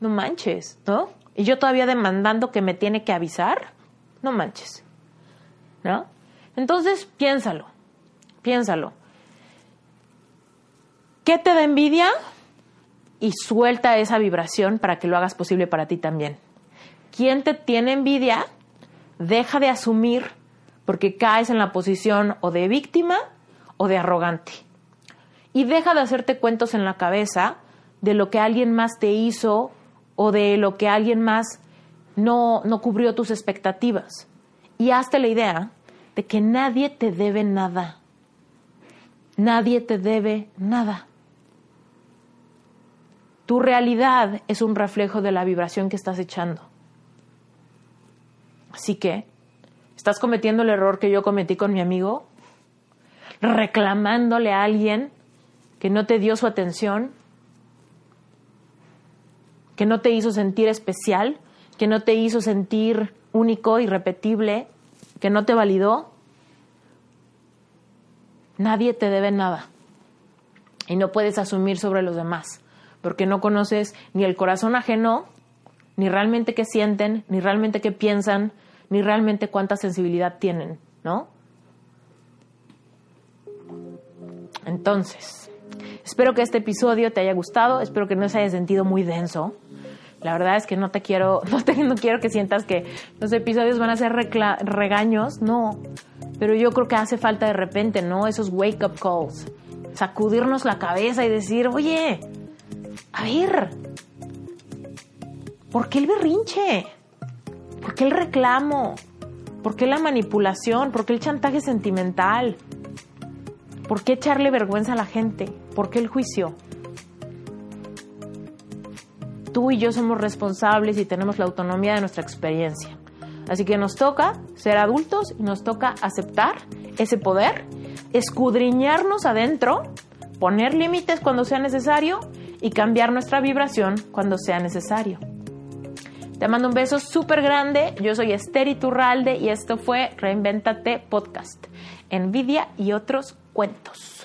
No manches, ¿no? Y yo todavía demandando que me tiene que avisar. No manches. ¿No? Entonces, piénsalo, piénsalo. ¿Qué te da envidia? y suelta esa vibración para que lo hagas posible para ti también. Quien te tiene envidia, deja de asumir porque caes en la posición o de víctima o de arrogante. Y deja de hacerte cuentos en la cabeza de lo que alguien más te hizo o de lo que alguien más no, no cubrió tus expectativas. Y hazte la idea de que nadie te debe nada. Nadie te debe nada. Tu realidad es un reflejo de la vibración que estás echando. Así que, ¿estás cometiendo el error que yo cometí con mi amigo? Reclamándole a alguien que no te dio su atención, que no te hizo sentir especial, que no te hizo sentir único, irrepetible, que no te validó. Nadie te debe nada y no puedes asumir sobre los demás porque no conoces ni el corazón ajeno, ni realmente qué sienten, ni realmente qué piensan, ni realmente cuánta sensibilidad tienen, ¿no? Entonces, espero que este episodio te haya gustado, espero que no se haya sentido muy denso. La verdad es que no te quiero, no, te, no quiero que sientas que los episodios van a ser regaños, no. Pero yo creo que hace falta de repente, ¿no? Esos wake up calls. Sacudirnos la cabeza y decir, oye, a ver, ¿por qué el berrinche? ¿Por qué el reclamo? ¿Por qué la manipulación? ¿Por qué el chantaje sentimental? ¿Por qué echarle vergüenza a la gente? ¿Por qué el juicio? Tú y yo somos responsables y tenemos la autonomía de nuestra experiencia. Así que nos toca ser adultos y nos toca aceptar ese poder, escudriñarnos adentro, poner límites cuando sea necesario y cambiar nuestra vibración cuando sea necesario. Te mando un beso súper grande. Yo soy Esther Iturralde y esto fue Reinventate Podcast. Envidia y otros cuentos.